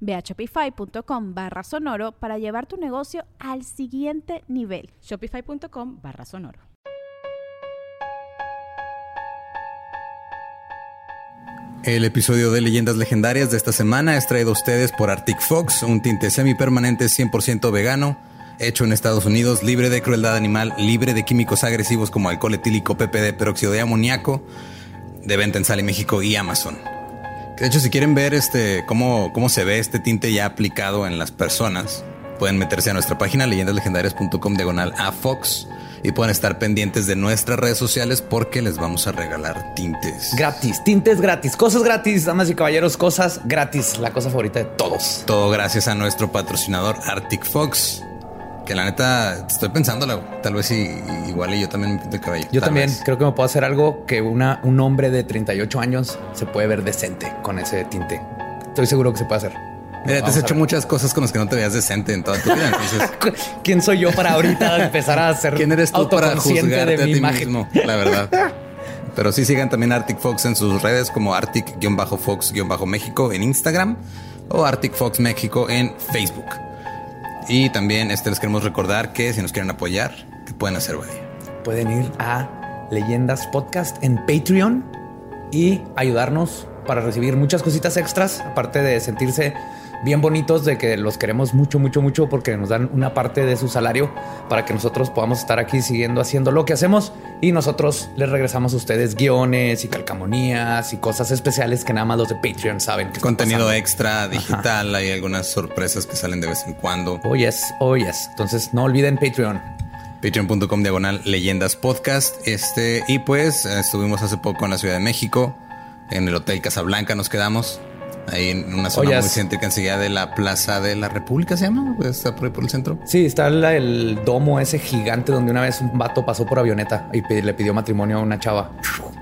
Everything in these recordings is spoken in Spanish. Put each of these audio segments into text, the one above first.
Ve a shopify.com barra sonoro para llevar tu negocio al siguiente nivel. Shopify.com barra sonoro. El episodio de Leyendas Legendarias de esta semana es traído a ustedes por Arctic Fox, un tinte semipermanente 100% vegano, hecho en Estados Unidos, libre de crueldad animal, libre de químicos agresivos como alcohol etílico, PPD, peróxido de amoníaco, de venta en Sale México y Amazon. De hecho, si quieren ver este cómo, cómo se ve este tinte ya aplicado en las personas, pueden meterse a nuestra página leyendaslegendarias.com diagonal a Fox y pueden estar pendientes de nuestras redes sociales porque les vamos a regalar tintes. Gratis, tintes gratis, cosas gratis, damas y caballeros, cosas gratis, la cosa favorita de todos. Todo gracias a nuestro patrocinador Arctic Fox. Que la neta estoy pensando, tal vez igual y yo también me pinto el cabello. Yo también creo que me puedo hacer algo que una, un hombre de 38 años se puede ver decente con ese tinte. Estoy seguro que se puede hacer. Mira, te has hecho muchas cosas con las que no te veas decente en toda tu vida. Entonces, ¿quién soy yo para ahorita empezar a ser ¿Quién eres tú para juzgarte de a ti imagen? mismo? La verdad. Pero sí sigan también Arctic Fox en sus redes como Arctic-Fox-México en Instagram o Arctic Fox México en Facebook. Y también este, les queremos recordar que si nos quieren apoyar, pueden hacer. Pueden ir a Leyendas Podcast en Patreon y ayudarnos para recibir muchas cositas extras, aparte de sentirse bien bonitos de que los queremos mucho, mucho, mucho porque nos dan una parte de su salario para que nosotros podamos estar aquí siguiendo haciendo lo que hacemos y nosotros les regresamos a ustedes guiones y calcamonías y cosas especiales que nada más los de Patreon saben. Contenido extra, digital, hay algunas sorpresas que salen de vez en cuando. Oh, yes, oh, yes. Entonces no olviden Patreon. Patreon.com diagonal leyendas podcast. Este, y pues estuvimos hace poco en la Ciudad de México, en el Hotel Casablanca nos quedamos ahí en una zona muy céntrica enseguida de la Plaza de la República, ¿se llama? Está por ahí por el centro. Sí, está el domo ese gigante donde una vez un vato pasó por avioneta y le pidió matrimonio a una chava.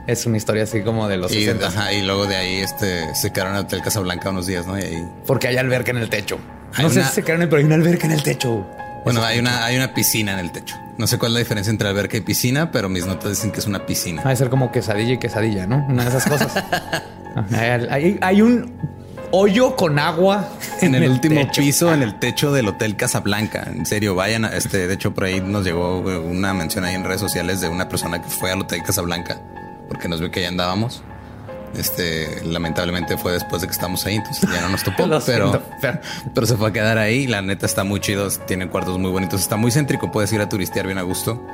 Es una historia así como de los y, y luego de ahí este, se quedaron en el Hotel Casablanca unos días, ¿no? Y ahí... Porque hay alberca en el techo. no sé si se quedaron, pero hay una alberca en el techo. Bueno, hay una, hay una piscina en el techo. No sé cuál es la diferencia entre alberca y piscina, pero mis notas dicen que es una piscina. Va a ser como quesadilla y quesadilla, ¿no? Una de esas cosas. hay, hay, un hoyo con agua en el, último piso, en el techo del Hotel Casablanca. En serio, vayan. A este, de hecho, por ahí nos llegó una mención ahí en redes sociales de una persona que fue al Hotel Casablanca porque nos vio que ya andábamos. Este, lamentablemente fue después de que estamos ahí, entonces ya no nos topó, pero, pero, se fue a quedar ahí. La neta está muy chido, tiene cuartos muy bonitos, está muy céntrico, puedes ir a turistear bien a gusto.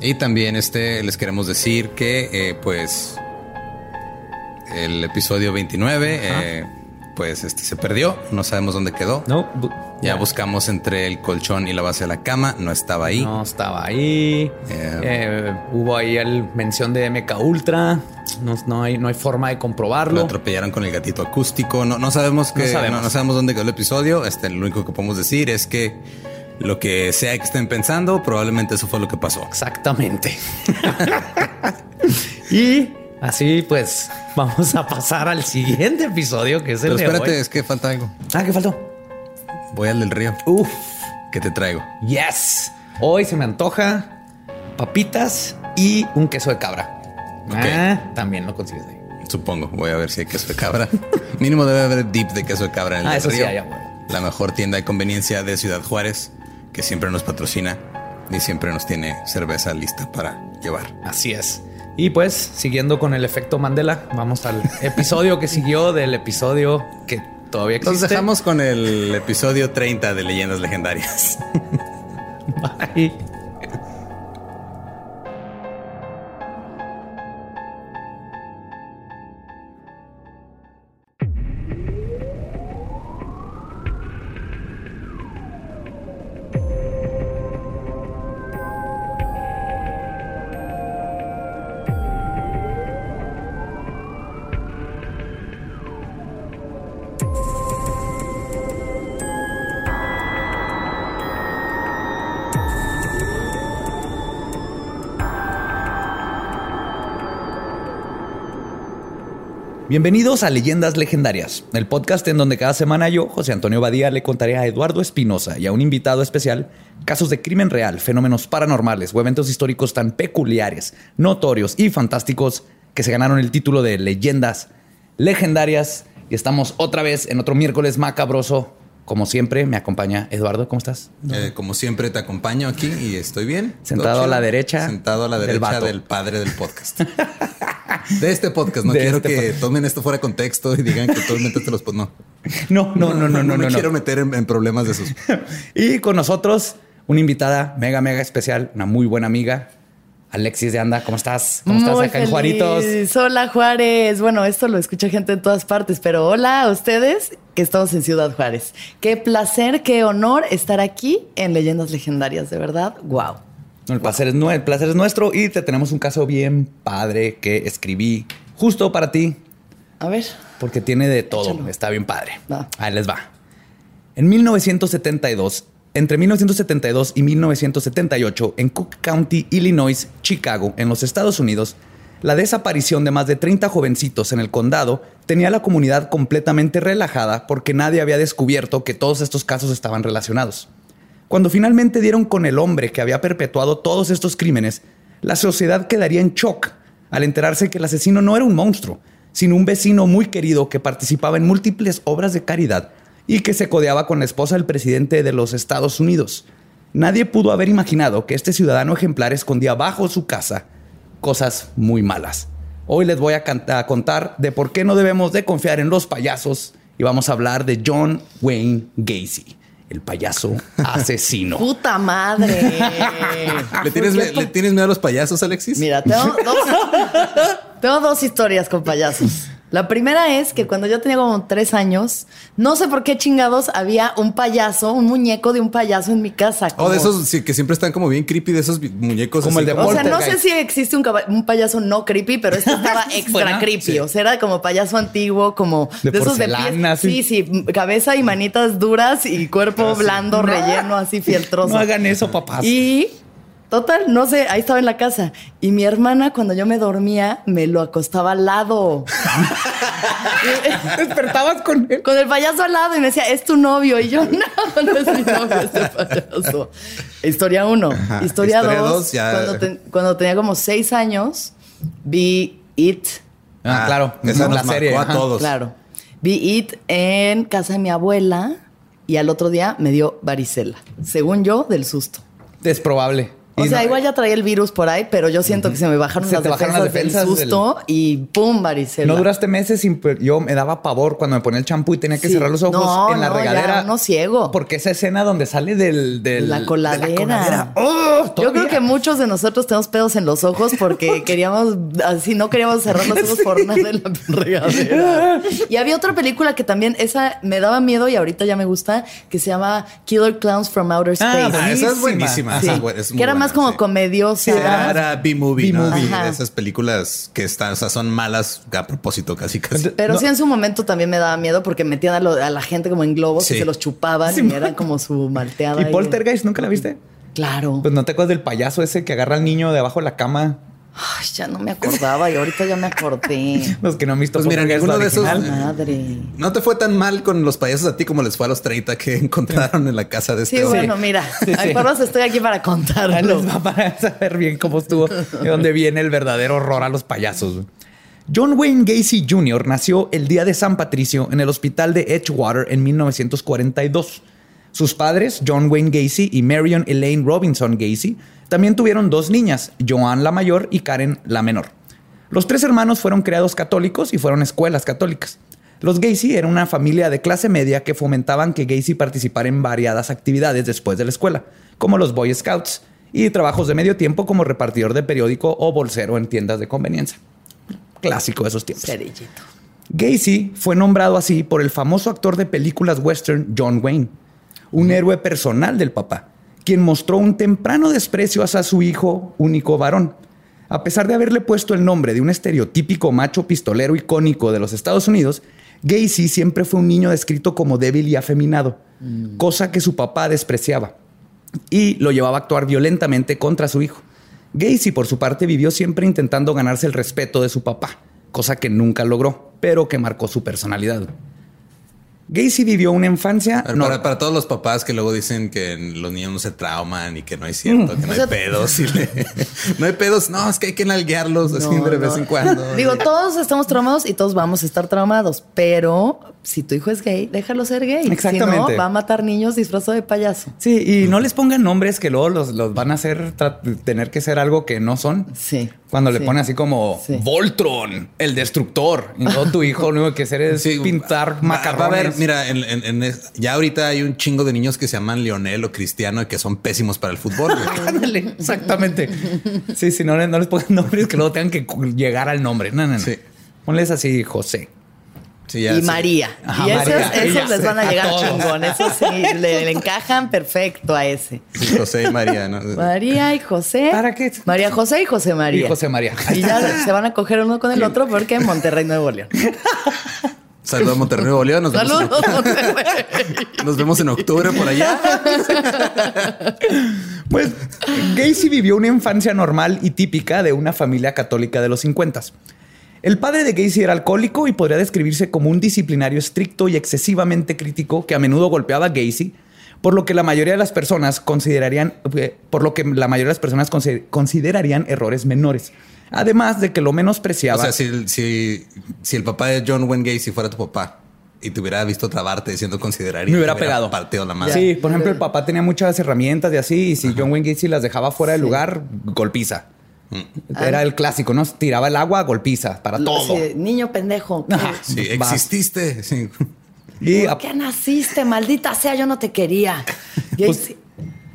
Y también este, les queremos decir que, eh, pues, el episodio 29 pues este se perdió, no sabemos dónde quedó. No. Ya buscamos entre el colchón y la base de la cama, no estaba ahí. No estaba ahí. Eh, eh, hubo ahí el mención de MK Ultra. No, hay, no hay forma de comprobarlo. Lo atropellaron con el gatito acústico. No, no sabemos que no sabemos. dónde quedó el episodio. Este, lo único que podemos decir es que lo que sea que estén pensando, probablemente eso fue lo que pasó. Exactamente. y Así pues, vamos a pasar al siguiente episodio que es el Pero espérate, es que falta algo. Ah, ¿qué faltó? Voy al del río. Uf. ¿Qué te traigo? Yes. Hoy se me antoja papitas y un queso de cabra. Ah, también lo consigues ahí. Supongo. Voy a ver si hay queso de cabra. Mínimo debe haber dip de queso de cabra en el ah, eso Sí, La mejor tienda de conveniencia de Ciudad Juárez, que siempre nos patrocina y siempre nos tiene cerveza lista para llevar. Así es. Y pues, siguiendo con el efecto Mandela, vamos al episodio que siguió del episodio que todavía existe. Nos dejamos con el episodio 30 de Leyendas Legendarias. Bye. Bienvenidos a Leyendas Legendarias, el podcast en donde cada semana yo, José Antonio Badía, le contaré a Eduardo Espinosa y a un invitado especial casos de crimen real, fenómenos paranormales o eventos históricos tan peculiares, notorios y fantásticos que se ganaron el título de Leyendas Legendarias. Y estamos otra vez en otro miércoles macabroso como siempre, me acompaña Eduardo. ¿Cómo estás? Eh, como siempre, te acompaño aquí y estoy bien. Sentado a la derecha. Sentado a la derecha del, padre del podcast. de este podcast. No quiero este que tomen esto fuera de contexto y digan que todos te los... No. No, no, no, no, no. No, me quiero meter en, problemas de esos. y con nosotros, una invitada mega, mega especial, una muy buena amiga, Alexis de Anda, ¿cómo estás? ¿Cómo estás acá en Juaritos? Hola Juárez. Bueno, esto lo escucha gente en todas partes, pero hola a ustedes que estamos en Ciudad Juárez. Qué placer, qué honor estar aquí en Leyendas Legendarias, de verdad. Wow. El placer, es, el placer es nuestro y te tenemos un caso bien padre que escribí justo para ti. A ver. Porque tiene de todo. Está bien padre. Ahí les va. En 1972, entre 1972 y 1978, en Cook County, Illinois, Chicago, en los Estados Unidos, la desaparición de más de 30 jovencitos en el condado tenía la comunidad completamente relajada porque nadie había descubierto que todos estos casos estaban relacionados. Cuando finalmente dieron con el hombre que había perpetuado todos estos crímenes, la sociedad quedaría en shock al enterarse que el asesino no era un monstruo, sino un vecino muy querido que participaba en múltiples obras de caridad y que se codeaba con la esposa del presidente de los Estados Unidos. Nadie pudo haber imaginado que este ciudadano ejemplar escondía bajo su casa cosas muy malas. Hoy les voy a, contar de por qué no debemos de confiar en los payasos y vamos a hablar de John Wayne Gacy, el payaso asesino. ¡Puta madre! ¿Le tienes, miedo a los payasos, Alexis? Mira, tengo dos historias con payasos. La primera es que cuando yo tenía como tres años, no sé por qué chingados había un payaso, un muñeco de un payaso en mi casa. O oh, de esos sí, que siempre están como bien creepy, de esos muñecos. Como el de O sea, no sé si existe un, payaso no creepy, pero este estaba extra creepy. O sea, era como payaso antiguo, como de, esos de pies. Sí, sí, cabeza y manitas duras y cuerpo blando, relleno, así fieltroso. No hagan eso, papás. Y Total, no sé, ahí estaba en la casa. Y mi hermana, cuando yo me dormía, me lo acostaba al lado. Despertabas con él. Con el payaso al lado y me decía, es tu novio. Y yo, no, no es mi novio este payaso. Historia uno. Historia, dos. cuando, tenía como seis años, vi It. Ah, claro. Esa es la serie. A todos. Claro. Vi It en casa de mi abuela y al otro día me dio varicela. Según yo, del susto. Es probable. O sea, igual ya traía el virus por ahí, pero yo siento que se me bajaron, las, defensas del susto y pum, varicela. No duraste meses sin... Yo me daba pavor cuando me ponía el champú y tenía que cerrar los ojos en la regadera. no ciego. Porque esa escena donde sale del... la coladera. ¡oh! yo creo que muchos de nosotros tenemos pedos en los ojos porque queríamos... Así no queríamos cerrar los ojos por nada en la regadera. y había otra película que también... Esa me daba miedo y ahorita ya me gusta, que se llama Killer Clowns from Outer ah, Space. esa es buenísima. que era más como comediosa. era B-movie, ¿no? esas películas que están, o sea, son malas a propósito, casi casi. Pero sí en su momento también me daba miedo porque metían a, la gente como en globos y se los chupaban y eran como su malteada. ¿Y Poltergeist nunca la viste? Claro. Pues no te acuerdas del payaso ese que agarra al niño de abajo de la cama Ay, ya no me acordaba y ahorita ya me acordé. los que no han visto pues mira, alguno de esos madre. No te fue tan mal con los payasos a ti como les fue a los 30 que encontraron en la casa de este Sí, bueno, mira, sí, estoy aquí para contarlo. para saber bien cómo estuvo, de dónde viene el verdadero horror a los payasos. John Wayne Gacy Jr. nació el día de San Patricio en el hospital de Edgewater en 1942. Sus padres, John Wayne Gacy y Marion Elaine Robinson Gacy, también tuvieron dos niñas, Joan la mayor y Karen la menor. Los tres hermanos fueron creados católicos y fueron escuelas católicas. Los Gacy eran una familia de clase media que fomentaban que Gacy participara en variadas actividades después de la escuela, como los Boy Scouts y trabajos de medio tiempo como repartidor de periódico o bolsero en tiendas de conveniencia. Clásico de esos tiempos. Gacy fue nombrado así por el famoso actor de películas western John Wayne, un héroe personal del papá quien mostró un temprano desprecio hacia su hijo único varón. A pesar de haberle puesto el nombre de un estereotípico macho pistolero icónico de los Estados Unidos, Gacy siempre fue un niño descrito como débil y afeminado, mm. cosa que su papá despreciaba y lo llevaba a actuar violentamente contra su hijo. Gacy, por su parte, vivió siempre intentando ganarse el respeto de su papá, cosa que nunca logró. pero que marcó su personalidad. Gacy vivió una infancia. Pero para, para todos los papás que luego dicen que los niños no se trauman y que no es cierto, que no O sea, hay pedos. y le- no hay pedos. No, es que hay que nalguearlos así No, de vez no. en cuando. Digo, todos estamos traumados y todos vamos a estar traumados, pero si tu hijo es gay, déjalo ser gay. Si Exactamente. no, va a matar niños disfrazado de payaso. Sí, y no les pongan nombres que luego los, los van a hacer tener que ser algo que no son. Sí. Cuando le Sí. ponen así como Sí. Voltron, el destructor. Y no tu hijo lo único que hacer es Sí, pintar macarrones. Va a haber, mira, en, en- en ya ahorita hay un chingo de niños que se llaman Lionel o Cristiano y que son pésimos para el fútbol. Ándale, exactamente. Sí, sí, no, no les pongan nombres que luego tengan que llegar al nombre. No, no, no. Sí. Ponles así, José. Sí, ya, y sí. María. Ajá, y esos, María. esos Ya les van a a llegar todos. chingón. Esos sí, le, le encajan perfecto a ese. Sí, José y María, ¿no? María y José. ¿Para qué? María José y José María. Y José María. Y ya se van a coger uno con el otro porque en Monterrey, Nuevo León. Saludos a Monterrey, Nuevo León. Nos vemos, Saludos, Monterrey. en, nos vemos en octubre por allá. Pues Gacy vivió una infancia normal y típica de una familia católica de los 50. El padre de Gacy era alcohólico y podría describirse como un disciplinario estricto y excesivamente crítico que a menudo golpeaba a Gacy, por lo que la mayoría de las personas considerarían, eh, por lo que la mayoría de las personas consi- considerarían errores menores. Además de que lo O menospreciaba. sea, si, si, si el papá de John Wayne Gacy fuera tu papá y te hubiera visto trabarte diciendo considerar y me hubiera te pegado. partido la madre. Sí, por ejemplo, el papá tenía muchas herramientas y así, y si John Wayne Gacy las dejaba fuera del lugar, golpiza. Era el clásico, ¿no? Tiraba el agua, golpiza, para todo. Sí, niño pendejo. Ajá. Sí, exististe. Sí. Y ¿Por qué naciste? Maldita sea, yo no te quería. Pues-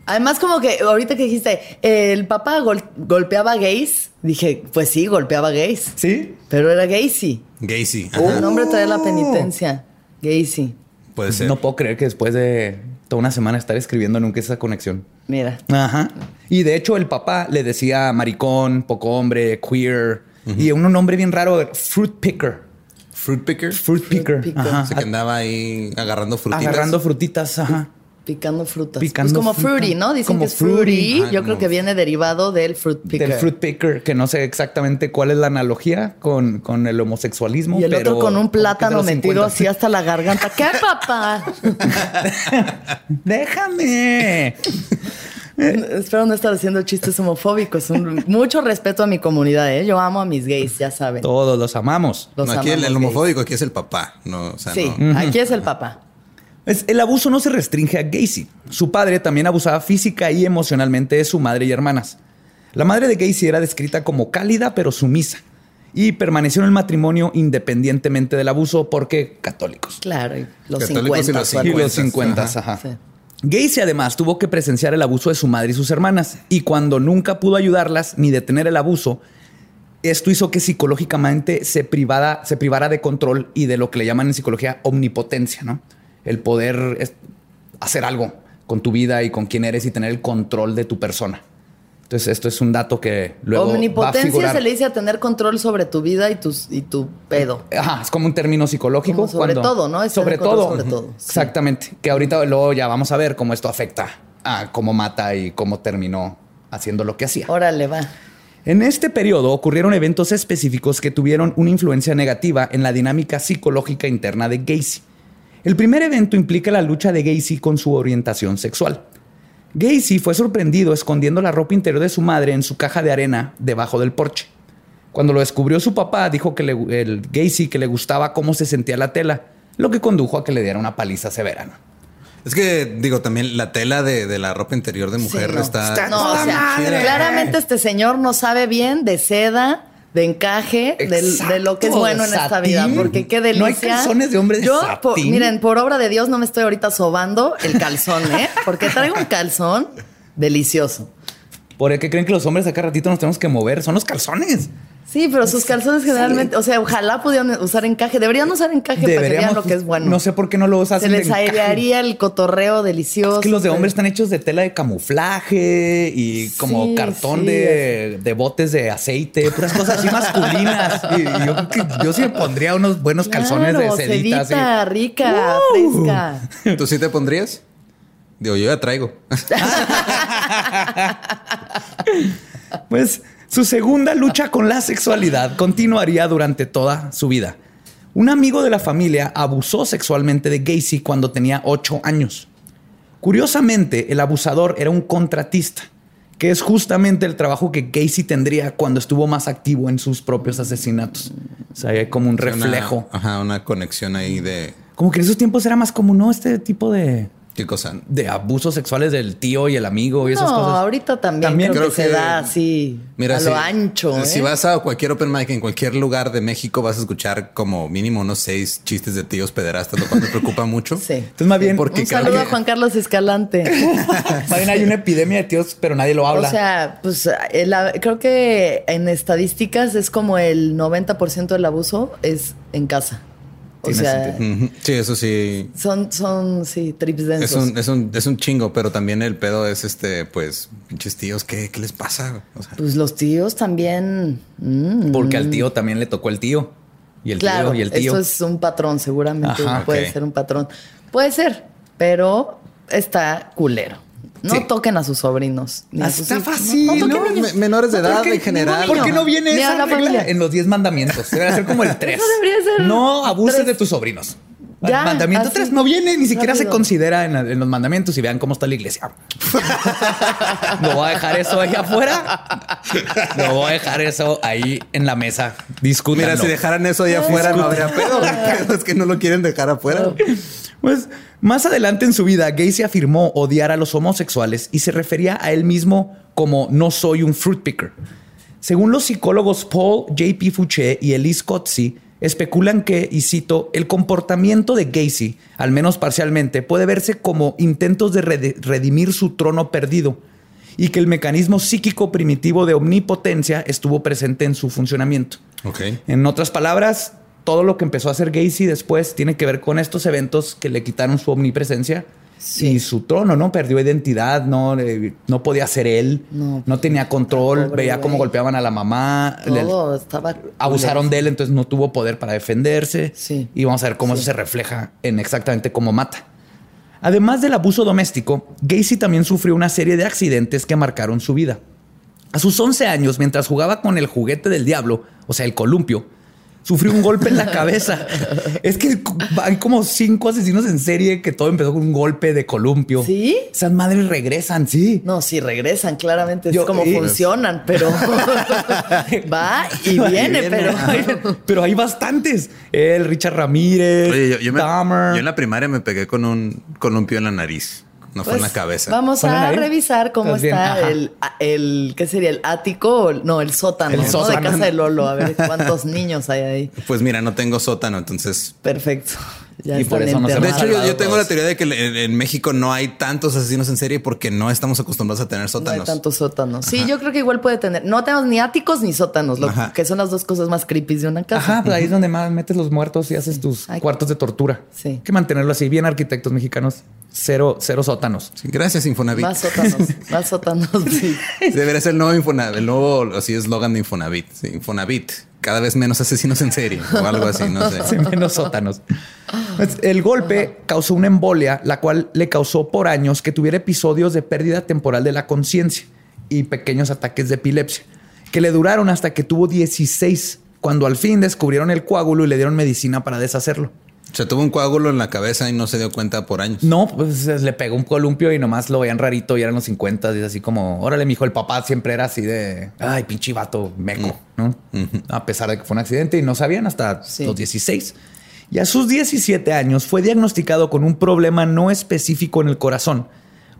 Además, como que ahorita que dijiste, el papá gol- golpeaba a gays, dije, pues sí, golpeaba a gays. ¿Sí? Pero era Gacy. Gacy. El nombre trae la penitencia. Gacy. Puede ser. No puedo creer que después de toda una semana estar escribiendo nunca esa conexión. Mira. Ajá. Y de hecho, el papá le decía maricón, poco hombre, queer y un nombre bien raro, fruit picker. Fruit picker. Fruit picker. picker. Ajá. O sea, que andaba ahí agarrando frutitas. Agarrando frutitas. Ajá. Picando frutas. Picando pues como fruta. fruity, ¿no? Dicen Como que es fruity. fruity. Ah, Yo como- creo que viene derivado del fruit picker. Del fruit picker, que no sé exactamente cuál es la analogía con, con el homosexualismo. Y el pero otro con un como plátano metido 50. así hasta la garganta. ¿Qué, papá? Déjame. Espero no estar haciendo chistes homofóbicos. Un- mucho respeto a mi comunidad, ¿eh? Yo amo a mis gays, ya saben. Todos los amamos. Los No, aquí el, amamos el gays. homofóbico aquí es el papá. No, o sea, Sí, no. aquí es el papá. Es- el abuso no se restringe a Gacy. Su padre también abusaba física y emocionalmente de su madre y hermanas. La madre de Gacy era descrita como cálida pero sumisa y permaneció en el matrimonio independientemente del abuso porque católicos. Claro, y los Católicos y 50. los su Y los 50, Ajá. ajá. Sí. Gacy además tuvo que presenciar el abuso de su madre y sus hermanas y cuando nunca pudo ayudarlas ni detener el abuso, esto hizo que psicológicamente se privara, se privara de control y de lo que le llaman en psicología omnipotencia, ¿no? El poder es- hacer algo con tu vida y con quién eres y tener el control de tu persona. Entonces, esto es un dato que luego va a Omnipotencia figurar. se le dice a tener control sobre tu vida y, tus, y tu pedo. Ajá, es como un término psicológico. Como sobre todo, ¿no? Es sobre todo. sobre todo, sí. Exactamente. Que ahorita luego ya vamos a ver cómo esto afecta a cómo mata y cómo terminó haciendo lo que hacía. Órale, va. En este periodo ocurrieron eventos específicos que tuvieron una influencia negativa en la dinámica psicológica interna de Gacy. El primer evento implica la lucha de Gacy con su orientación sexual. Gacy fue sorprendido escondiendo la ropa interior de su madre en su caja de arena debajo del porche. Cuando lo descubrió su papá, dijo que le- el Gacy que le gustaba cómo se sentía la tela, lo que condujo a que le diera una paliza severa. Es que, digo, también la tela de, de la ropa interior de mujer Sí, no. está... No, o sea, madre! claramente este señor no sabe bien de seda, de encaje, de, lo que es bueno en esta vida. Porque qué No hay delicia. calzones de hombre de Yo, satín. por- miren, por obra de Dios no me estoy ahorita sobando el calzón, ¿eh? Porque traigo un calzón delicioso. ¿Por qué creen que los hombres acá ratito nos tenemos que mover? Son los calzones. Sí, pero sus calzones generalmente, o sea, ojalá pudieran usar encaje. Deberían usar encaje para que vean lo que es bueno. No sé por qué no lo hacen Se les airearía el cotorreo delicioso. Es que los de hombres están hechos de tela de camuflaje y como Sí, cartón sí. de, de botes de aceite, puras cosas así masculinas. Y, y yo, creo que yo sí me pondría unos buenos calzones Claro, de sedita. así. sedita, rica, ¡Uh! fresca. ¿Tú sí te pondrías? Digo, yo ya traigo. Pues su segunda lucha con la sexualidad continuaría durante toda su vida. Un amigo de la familia abusó sexualmente de Gacy cuando tenía 8 años. Curiosamente, el abusador era un contratista, que es justamente el trabajo que Gacy tendría cuando estuvo más activo en sus propios asesinatos. O sea, hay como un reflejo. ajá, una conexión ahí de. Como que en esos tiempos era más común, ¿no? Este tipo de ¿Qué cosa? de abusos sexuales del tío y el amigo y esas no, cosas. ahorita también, También creo, creo que, que- se da así Mira, a si, lo ancho. ¿eh? Si vas a cualquier open mic en cualquier lugar de México, vas a escuchar como mínimo unos seis chistes de tíos pederastas, lo cual me preocupa mucho. Sí. Entonces, más bien, Porque Un saludo a Juan Carlos Escalante. más bien hay una epidemia de tíos, pero nadie lo habla. O sea, pues creo que en estadísticas es como el 90% del abuso es en casa. O Tiene sea. Sí, eso sí. son, son, sí, trips densos. Es un, es, un, es un chingo, pero también el pedo es este, pues, pinches tíos, ¿qué, qué les pasa? O sea, Pues los tíos también. mm, Porque al tío también le tocó el tío. Y el claro, tío y el tío. eso es un patrón, seguramente Ajá, puede ser un patrón. Puede ser, pero está culero. No Sí. toquen a sus sobrinos. ni a sus Está fácil, No, ¿no? menores de ¿Por edad en general. ¿Por qué no viene esa la regla familia. en los 10 mandamientos? Debería ser como el 3. Eso debería ser No abuses tres. de tus sobrinos. Ya, Mandamiento así. 3 no viene, ni siquiera se considera en, los mandamientos y vean cómo está la iglesia. no voy a dejar eso ahí afuera. No voy a dejar eso ahí en la mesa. Discútanlo. Mira, si dejaran eso allá afuera, no habría pedo es que no lo quieren dejar afuera. Pues más adelante en su vida, Gacy afirmó odiar a los homosexuales y se refería a él mismo como no soy un fruit picker. Según los psicólogos Paul J.P. Fouché y Elise Kotze, especulan que, y cito, el comportamiento de Gacy, al menos parcialmente, puede verse como intentos de redimir su trono perdido y que el mecanismo psíquico primitivo de omnipotencia estuvo presente en su funcionamiento. Ok. En otras palabras, todo lo que empezó a hacer Gacy después tiene que ver con estos eventos que le quitaron su omnipresencia y su trono, ¿no? Perdió identidad, no, Eh, no podía ser él, no, No. tenía control, veía cómo golpeaban a la mamá, le- estaba. abusaron de él, entonces no tuvo poder para defenderse. Sí. Y vamos a ver cómo eso se refleja en exactamente cómo mata. Además del abuso doméstico, Gacy también sufrió una serie de accidentes que marcaron su vida. A sus 11 años, mientras jugaba con el juguete del diablo, o sea, el columpio, sufrió un golpe en la cabeza. es que hay como cinco asesinos en serie que todo empezó con un golpe de columpio. ¿Sí? Esas madres regresan, sí. No, sí regresan, claramente Yo- es como funcionan, pero va y viene, viene. pero Pero hay bastantes. El Richard Ramírez, Oye, yo, yo me- Dahmer. yo en la primaria me pegué con un columpio en la nariz. No fue en la Pues, cabeza. Vamos a ahí. revisar cómo está el, el, ¿qué sería? ¿El ático? No, el sótano, El ¿no? sótano. De casa de Lolo. A ver cuántos niños hay ahí. Pues mira, no tengo sótano, entonces. Perfecto. Ya Y por eso no se De hecho, yo, tengo la teoría de que en, en México no hay tantos asesinos en serie porque no estamos acostumbrados a tener No hay sótanos. tantos sótanos. Sí, yo creo que igual puede tener. No tenemos ni áticos ni sótanos, lo Ajá. que son las dos cosas más creepy de una casa. Ajá, pues ahí es donde más metes los muertos y haces tus cuartos de tortura. Sí. Hay que mantenerlo así, bien arquitectos mexicanos. Cero, cero sótanos. Sí, gracias, Infonavit. Más sótanos, más sótanos. Sí. Debería ser el nuevo Infonavit, el nuevo así eslogan de Infonavit. Sí, Infonavit. Cada vez menos asesinos en serie o algo así, no sé. Sí, menos sótanos. El golpe causó una embolia, la cual le causó por años que tuviera episodios de pérdida temporal de la conciencia y pequeños ataques de epilepsia, que le duraron hasta que tuvo 16, cuando al fin descubrieron el coágulo y le dieron medicina para deshacerlo. O sea, tuvo un coágulo en la cabeza y no se dio cuenta por años. No, pues le pegó un columpio y nomás lo veían rarito y eran los 50 y es así como, órale, mijo, el papá siempre era así de, ay, pinche vato, meco, ¿no? A pesar de que fue un accidente y no sabían hasta Sí. los 16. Y a sus 17 años fue diagnosticado con un problema no específico en el corazón,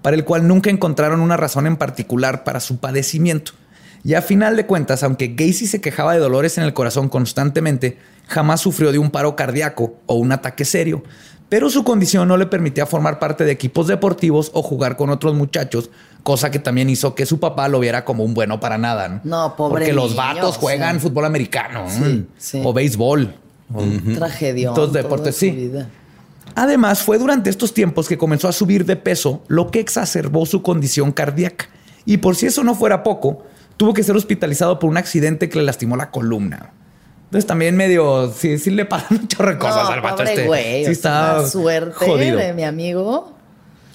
para el cual nunca encontraron una razón en particular para su padecimiento. Y a final de cuentas, aunque Gacy se quejaba de dolores en el corazón constantemente, jamás sufrió de un paro cardíaco o un ataque serio. Pero su condición no le permitía formar parte de equipos deportivos o jugar con otros muchachos, cosa que también hizo que su papá lo viera como un bueno para nada. No, No, pobre Porque los niño, vatos juegan sí. fútbol americano Sí, mm, sí. o béisbol. Tragedia. Todos deportes, sí. Además, fue durante estos tiempos que comenzó a subir de peso, lo que exacerbó su condición cardíaca. Y por si eso no fuera poco, tuvo que ser hospitalizado por un accidente que le lastimó la columna. Entonces también medio, sí, sí le pasan un chorro de cosas no, al vato este. güey. sí está suerte jodido. de mi amigo.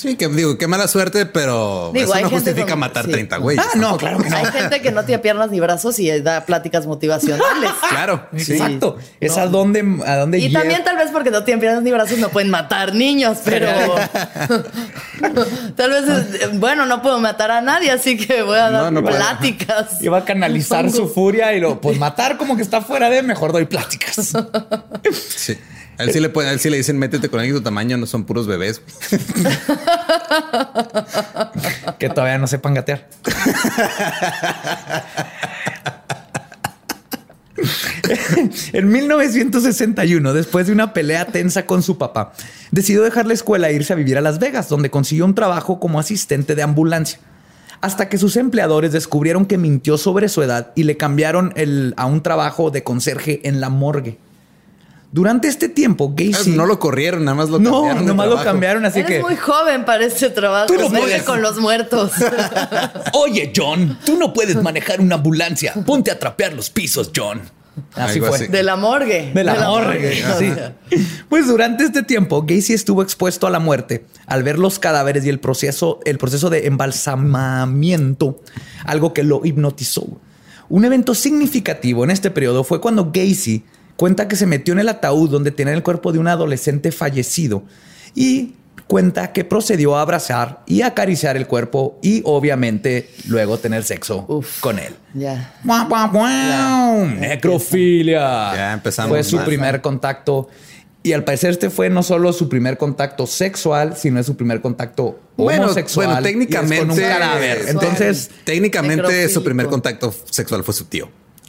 Sí, que digo, qué mala suerte, pero Digo, eso no justifica con- matar sí. 30 güeyes. Ah, no, claro que no. Hay gente que no tiene piernas ni brazos y da pláticas motivacionales. Claro, sí. Exacto. Es a dónde, a dónde Y también tal vez porque no tienen piernas ni brazos no pueden matar niños, pero tal vez es- bueno, no puedo matar a nadie, así que voy a No, dar no puede. pláticas. Iba a canalizar su furia y lo, pues matar como que está fuera de, mejor doy pláticas. Sí. A él sí le pueden, a él sí le dicen métete con alguien de tu tamaño, no son puros bebés. que todavía no sepan gatear. en 1961, después de una pelea tensa con su papá, decidió dejar la escuela e irse a vivir a Las Vegas, donde consiguió un trabajo como asistente de ambulancia. Hasta que sus empleadores descubrieron que mintió sobre su edad y le cambiaron el- a un trabajo de conserje en la morgue. Durante este tiempo, Gacy... No lo corrieron, nada más lo no, cambiaron. de nomás lo trabajo. cambiaron, así Eres que... muy joven para ese trabajo. Tú no puedes. con los muertos. Oye, John, tú no puedes manejar una ambulancia. Ponte a trapear los pisos, John. Así Algo fue. así. De la morgue. De la morgue. sí. Pues durante este tiempo, Gacy estuvo expuesto a la muerte al ver los cadáveres y el proceso, el proceso de embalsamamiento, algo que lo hipnotizó. Un evento significativo en este periodo fue cuando Gacy cuenta que se metió en el ataúd donde tenía el cuerpo de un adolescente fallecido y cuenta que procedió a abrazar y acariciar el cuerpo y obviamente luego tener sexo Uf. con él. Ya. Guau, guau. Necrofilia. Ya empezamos Fue su mal. primer contacto. Y al parecer este fue no solo su primer contacto sexual, sino es su primer contacto Bueno, homosexual. bueno, y es técnicamente. con un cadáver. Son- Entonces, técnicamente su primer contacto sexual fue su tío.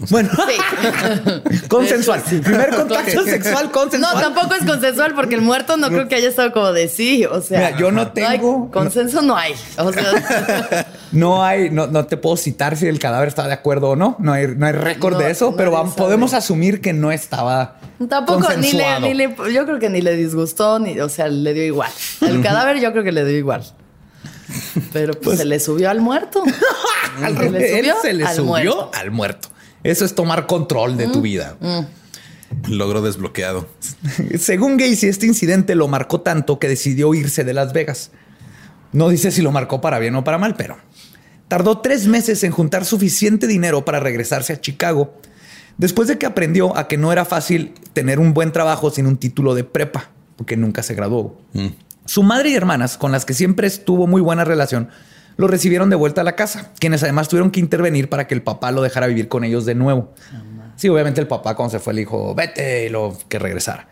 Bueno, Sí. consensual. Primer contacto sexual No, consensual. tampoco es consensual porque el muerto no creo que haya estado como de sí. O sea, Mira, yo no tengo- consenso no hay. O sea, No hay, no, no te puedo citar si el cadáver está de acuerdo o no. No hay, no hay récord No, de eso, pero vamos- podemos asumir que no estaba. tampoco ni le, ni le- yo creo que ni le disgustó, ni, o sea, le dio igual. El cadáver yo creo que le dio igual. Pero pues, se le subió al muerto. Al Se le revés, él subió se le al subió muerto. al muerto. Eso es tomar control de tu vida. Logro desbloqueado. Según Gacy, este incidente lo marcó tanto que decidió irse de Las Vegas. No dice si lo marcó para bien o para mal, pero tardó tres meses en juntar suficiente dinero para regresarse a Chicago, después de que aprendió a que no era fácil tener un buen trabajo sin un título de prepa, porque nunca se graduó. Su madre y hermanas, con las que siempre estuvo muy buena relación, lo recibieron de vuelta a la casa, quienes además tuvieron que intervenir para que el papá lo dejara vivir con ellos de nuevo. Sí, obviamente el papá cuando se fue le dijo, vete y lo que regresara.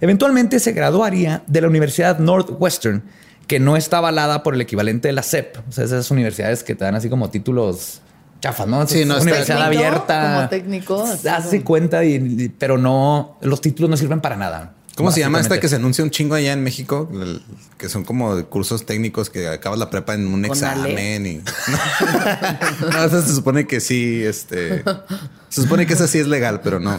Eventualmente se graduaría de la Universidad Northwestern, que no está avalada por el equivalente de la SEP. O sea, esas universidades que te dan así como títulos chafas, ¿no? Sí, no, Es universidad Técnico, abierta. como técnico, Hace como- cuenta, y- y- pero no, los títulos no sirven para nada. ¿Cómo se llama esta que se anuncia un chingo allá en México? Que son como cursos técnicos que acabas la prepa en un Con examen y. no, se supone que sí, este. Se supone que esa sí es legal, pero no. No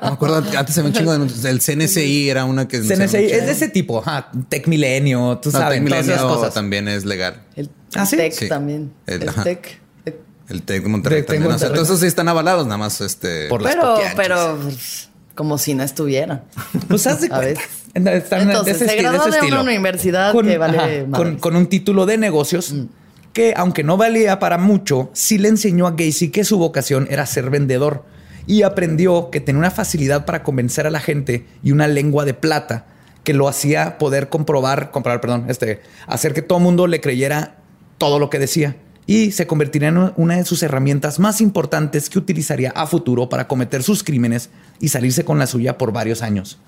me acuerdo, antes se me un chingo. El CNCI era una que. CNCI es de ese tipo, ajá, Tech Milenio, tú No, sabes, todas esas Milenio cosas. también es legal. El ¿Ah, sí? TEC Sí. también. El- El, ajá. TEC. El TEC de Monterrey de también. O sea, Monterrey. todos esos sí están avalados, nada más este. Por Pero, pero como si no estuviera. Pues haz de cuenta. Entonces, de ese se graduó ese de una universidad que vale ajá, con, con un título de negocios Mm. que, aunque no valía para mucho, sí le enseñó a Gacy que su vocación era ser vendedor y aprendió que tenía una facilidad para convencer a la gente y una lengua de plata que lo hacía poder comprobar, comprobar, perdón, este, hacer que todo el mundo le creyera todo lo que decía y se convertiría en una de sus herramientas más importantes que utilizaría a futuro para cometer sus crímenes y salirse con la suya por varios años.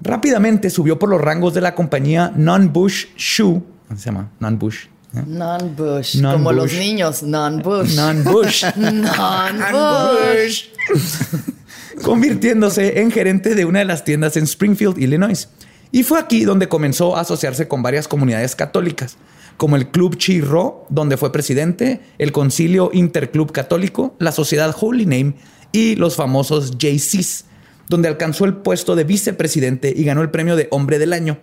Rápidamente subió por los rangos de la compañía Non-Bush Shoe. ¿Cómo se llama? Non-Bush. ¿eh? Non-Bush. Non-Bush. Como los niños. Non-Bush. Non-Bush. Non-Bush. convirtiéndose en gerente de una de las tiendas en Springfield, Illinois. Y fue aquí donde comenzó a asociarse con varias comunidades católicas, como el Club Chirro, donde fue presidente, el Concilio Interclub Católico, la Sociedad Holy Name y los famosos JCs, donde alcanzó el puesto de vicepresidente y ganó el premio de Hombre del Año.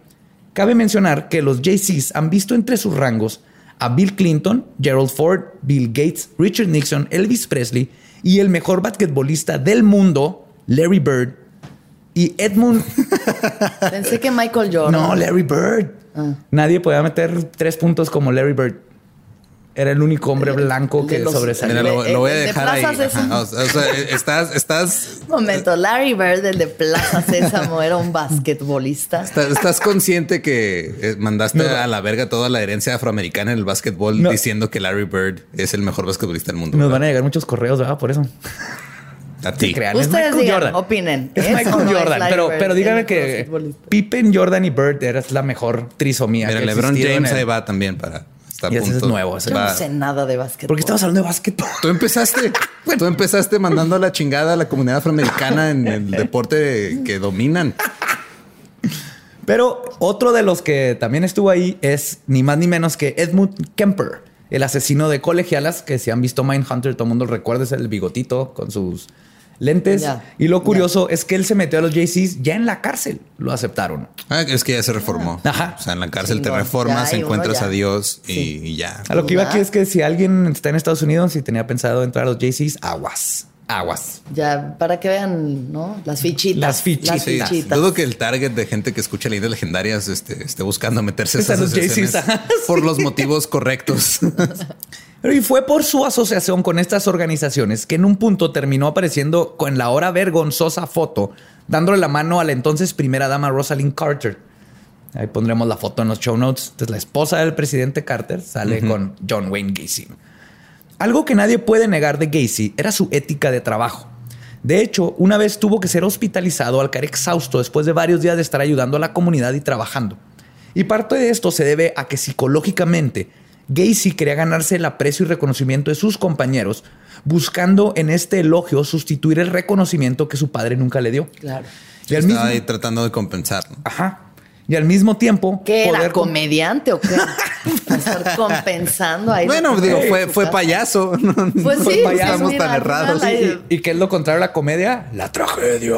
Cabe mencionar que los JCs han visto entre sus rangos a Bill Clinton, Gerald Ford, Bill Gates, Richard Nixon, Elvis Presley y el mejor basquetbolista del mundo, Larry Bird. Y Edmund. Pensé que Michael Jordan. no, Larry Bird. Ah. Nadie podía meter tres puntos como Larry Bird. Era el único hombre blanco de que los- sobresalía. Mira, lo, lo voy a de dejar ahí. Ajá, o sea, sea, estás, estás, Un momento, Larry Bird, el de Plaza Sésamo, era un basquetbolista. estás, estás consciente que eh, mandaste No. a la verga toda la herencia afroamericana en el básquetbol No. diciendo que Larry Bird es el mejor basquetbolista del mundo. Nos ¿verdad? van a llegar muchos correos, ¿verdad? Por eso. A ti. Crean. Es Ustedes Michael digan, Jordan. opinen. Es ¿Es Michael no es Jordan, pero, Bird pero díganme que? Pippen, Jordan y Bird era la mejor trisomía. Mira, que LeBron James el- ahí va también para estar Y ese es punto. nuevo, ese Yo Va- no sé nada de básquetbol. Porque estamos hablando de básquetbol. Tú empezaste, tú empezaste mandando a la chingada a la comunidad afroamericana en el deporte que dominan. Pero otro de los que también estuvo ahí es ni más ni menos que Edmund Kemper, el asesino de colegialas, que si han visto Mindhunter, todo el mundo recuerda es el bigotito con sus lentes. Y lo curioso es que él se metió a los JCs ya en la cárcel. Lo aceptaron. Ah, es que ya se reformó. Ajá. O sea, en la cárcel te reformas, encuentras a Dios y, Sí. y ya. A lo que iba aquí es que si alguien está en Estados Unidos y tenía pensado entrar a los JCs, aguas, aguas. Ya, para que vean, ¿no? Las fichitas. Las fichitas. Dudo que el target de gente que escucha leyendas legendarias este, esté buscando meterse esas asociaciones por los motivos correctos. Pero y fue por su asociación con estas organizaciones que en un punto terminó apareciendo con la ahora vergonzosa foto, dándole la mano a la entonces primera dama Rosalind Carter. Ahí pondremos la foto en los show notes. Entonces, la esposa del presidente Carter sale con John Wayne Gacy. Algo que nadie puede negar de Gacy era su ética de trabajo. De hecho, una vez tuvo que ser hospitalizado al caer exhausto después de varios días de estar ayudando a la comunidad y trabajando. Y parte de esto se debe a que psicológicamente Gacy quería ganarse el aprecio y reconocimiento de sus compañeros, buscando en este elogio sustituir el reconocimiento que su padre nunca le dio. Claro. Y al Estaba mismo, ahí tratando de compensar. ¿no? ajá. Y al mismo tiempo, ¿Qué poder com- ¿Comediante o qué? Para estar compensando ahí. Bueno, digo, fue, fue payaso. No, Pues no sí, pues estamos mira, tan errados. ahí- Y que es lo contrario a la comedia, la tragedia.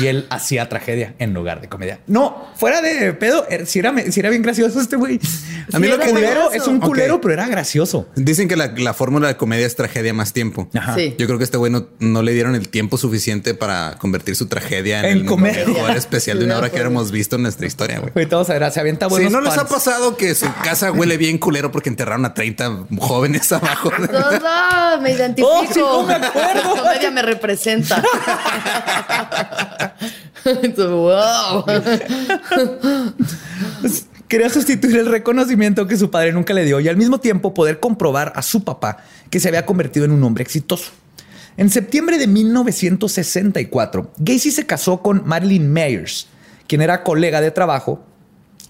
Y él hacía tragedia en lugar de comedia. No, fuera de pedo, er- si era, si era bien gracioso este güey. A mí Sí, lo que culero es un culero, pero era gracioso. Dicen que la, la fórmula de comedia es tragedia más tiempo. Ajá. Sí. Yo creo que este güey no, no le dieron el tiempo suficiente para convertir su tragedia en, En el comedia. mejor especial de una hora que Sí, hemos visto en nuestra historia, güey. Ahorita vamos a ver, se avienta Si buenos no les ha pasado que su casa huele bien culero porque enterraron a 30 jóvenes abajo. No, no, me identifico. Oh, sí, no me acuerdo. La comedia me representa. wow. Quería sustituir el reconocimiento que su padre nunca le dio y al mismo tiempo poder comprobar a su papá que se había convertido en un hombre exitoso. En septiembre de 1964, Gacy se casó con Marilyn Mayers, quien era colega de trabajo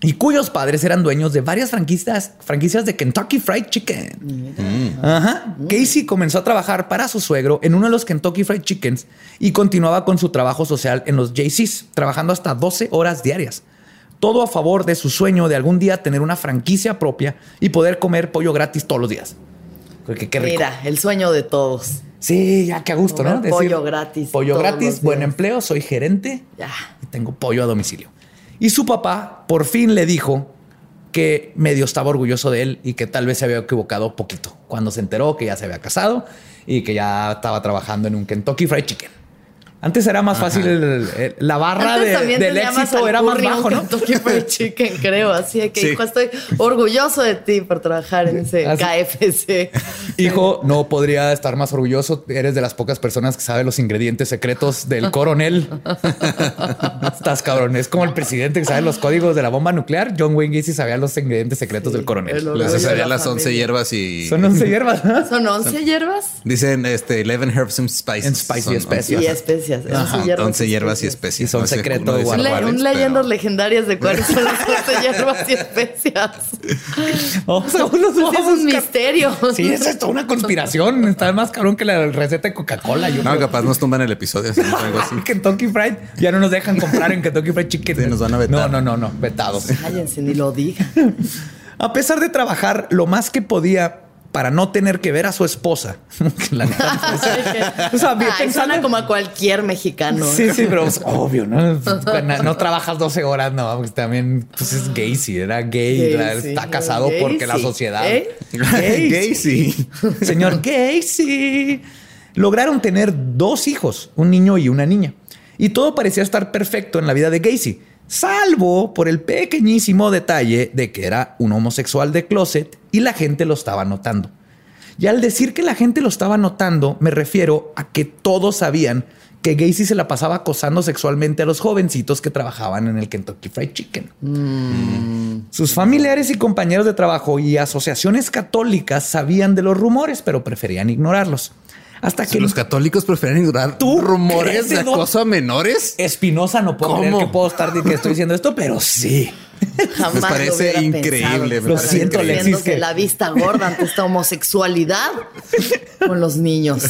y cuyos padres eran dueños de varias franquicias, franquicias de Kentucky Fried Chicken. Ajá. Casey comenzó a trabajar para su suegro en uno de los Kentucky Fried Chickens y continuaba con su trabajo social en los JCs, trabajando hasta 12 horas diarias. Todo a favor de su sueño de algún día tener una franquicia propia y poder comer pollo gratis todos los días. Porque qué rico. Mira, el sueño de todos. Sí, ya que a gusto, ¿no? Comer pollo gratis Pollo gratis, buen empleo, soy gerente Ya. y tengo pollo a domicilio. Y su papá por fin le dijo que medio estaba orgulloso de él y que tal vez se había equivocado poquito cuando se enteró que ya se había casado y que ya estaba trabajando en un Kentucky Fried Chicken. Antes era más fácil, el- el- la barra Antes de- también del éxito era más bajo, ¿no? Chicken, creo. Así que, Sí. hijo, estoy orgulloso de ti por trabajar en ese Así- KFC. Hijo, no podría estar más orgulloso. Eres de las pocas personas que sabe los ingredientes secretos del coronel. Estás cabrón. Es como el presidente que sabe los códigos de la bomba nuclear. John Wayne Gacy sabía los ingredientes secretos del coronel. de sabía la las 11 familia. hierbas y Son 11 hierbas. ¿no? ¿Son 11 hierbas? dicen este 11 herbs and spices. And spice y Son especias. Y once- especias. Ajá, 11 hierbas, 11 hierbas y especias. Y son No secreto Le- un pero- leyendas legendarias de cuáles son las 11 hierbas y especias. Vamos a, los Sí, vamos es un misterio. Sí, es esto una conspiración. Está más cabrón que la receta de Coca-Cola. No, creo. capaz nos tumban el episodio. ¿sí? Algo así. Kentucky Fried ya no nos dejan comprar en Kentucky Fried Chicken. Sí, nos van a vetar. No, no, no, no, vetados. Cállense, ni lo digan. A pesar de trabajar lo más que podía para no tener que ver a su esposa. la neta, pues, o sea, bien Ay, pensando- suena como a cualquier mexicano. Sí, sí, pero es obvio, ¿no? No, no trabajas 12 horas, no, pues también pues es gay, sí, era gay, está casado porque la sociedad. ¿Eh? Gay, sí. Señor Gacy. Lograron tener dos hijos, un niño y una niña. Y todo parecía estar perfecto en la vida de Gacy. Salvo por el pequeñísimo detalle de que era un homosexual de closet y la gente lo estaba notando. Y al decir que la gente lo estaba notando, me refiero a que todos sabían que Gacy se la pasaba acosando sexualmente a los jovencitos que trabajaban en el Kentucky Fried Chicken. Mm. Sus familiares y compañeros de trabajo y asociaciones católicas sabían de los rumores, pero preferían ignorarlos. Hasta que los católicos prefieren ignorar ¿Tú rumores de acoso a menores. Espinosa no puedo creer ¿Cómo? que puedo estar que estoy diciendo esto, pero sí. Jamás Me parece increíble, pensado. me Lo parece siento, increíble. Que- la vista gorda ante esta homosexualidad con los niños.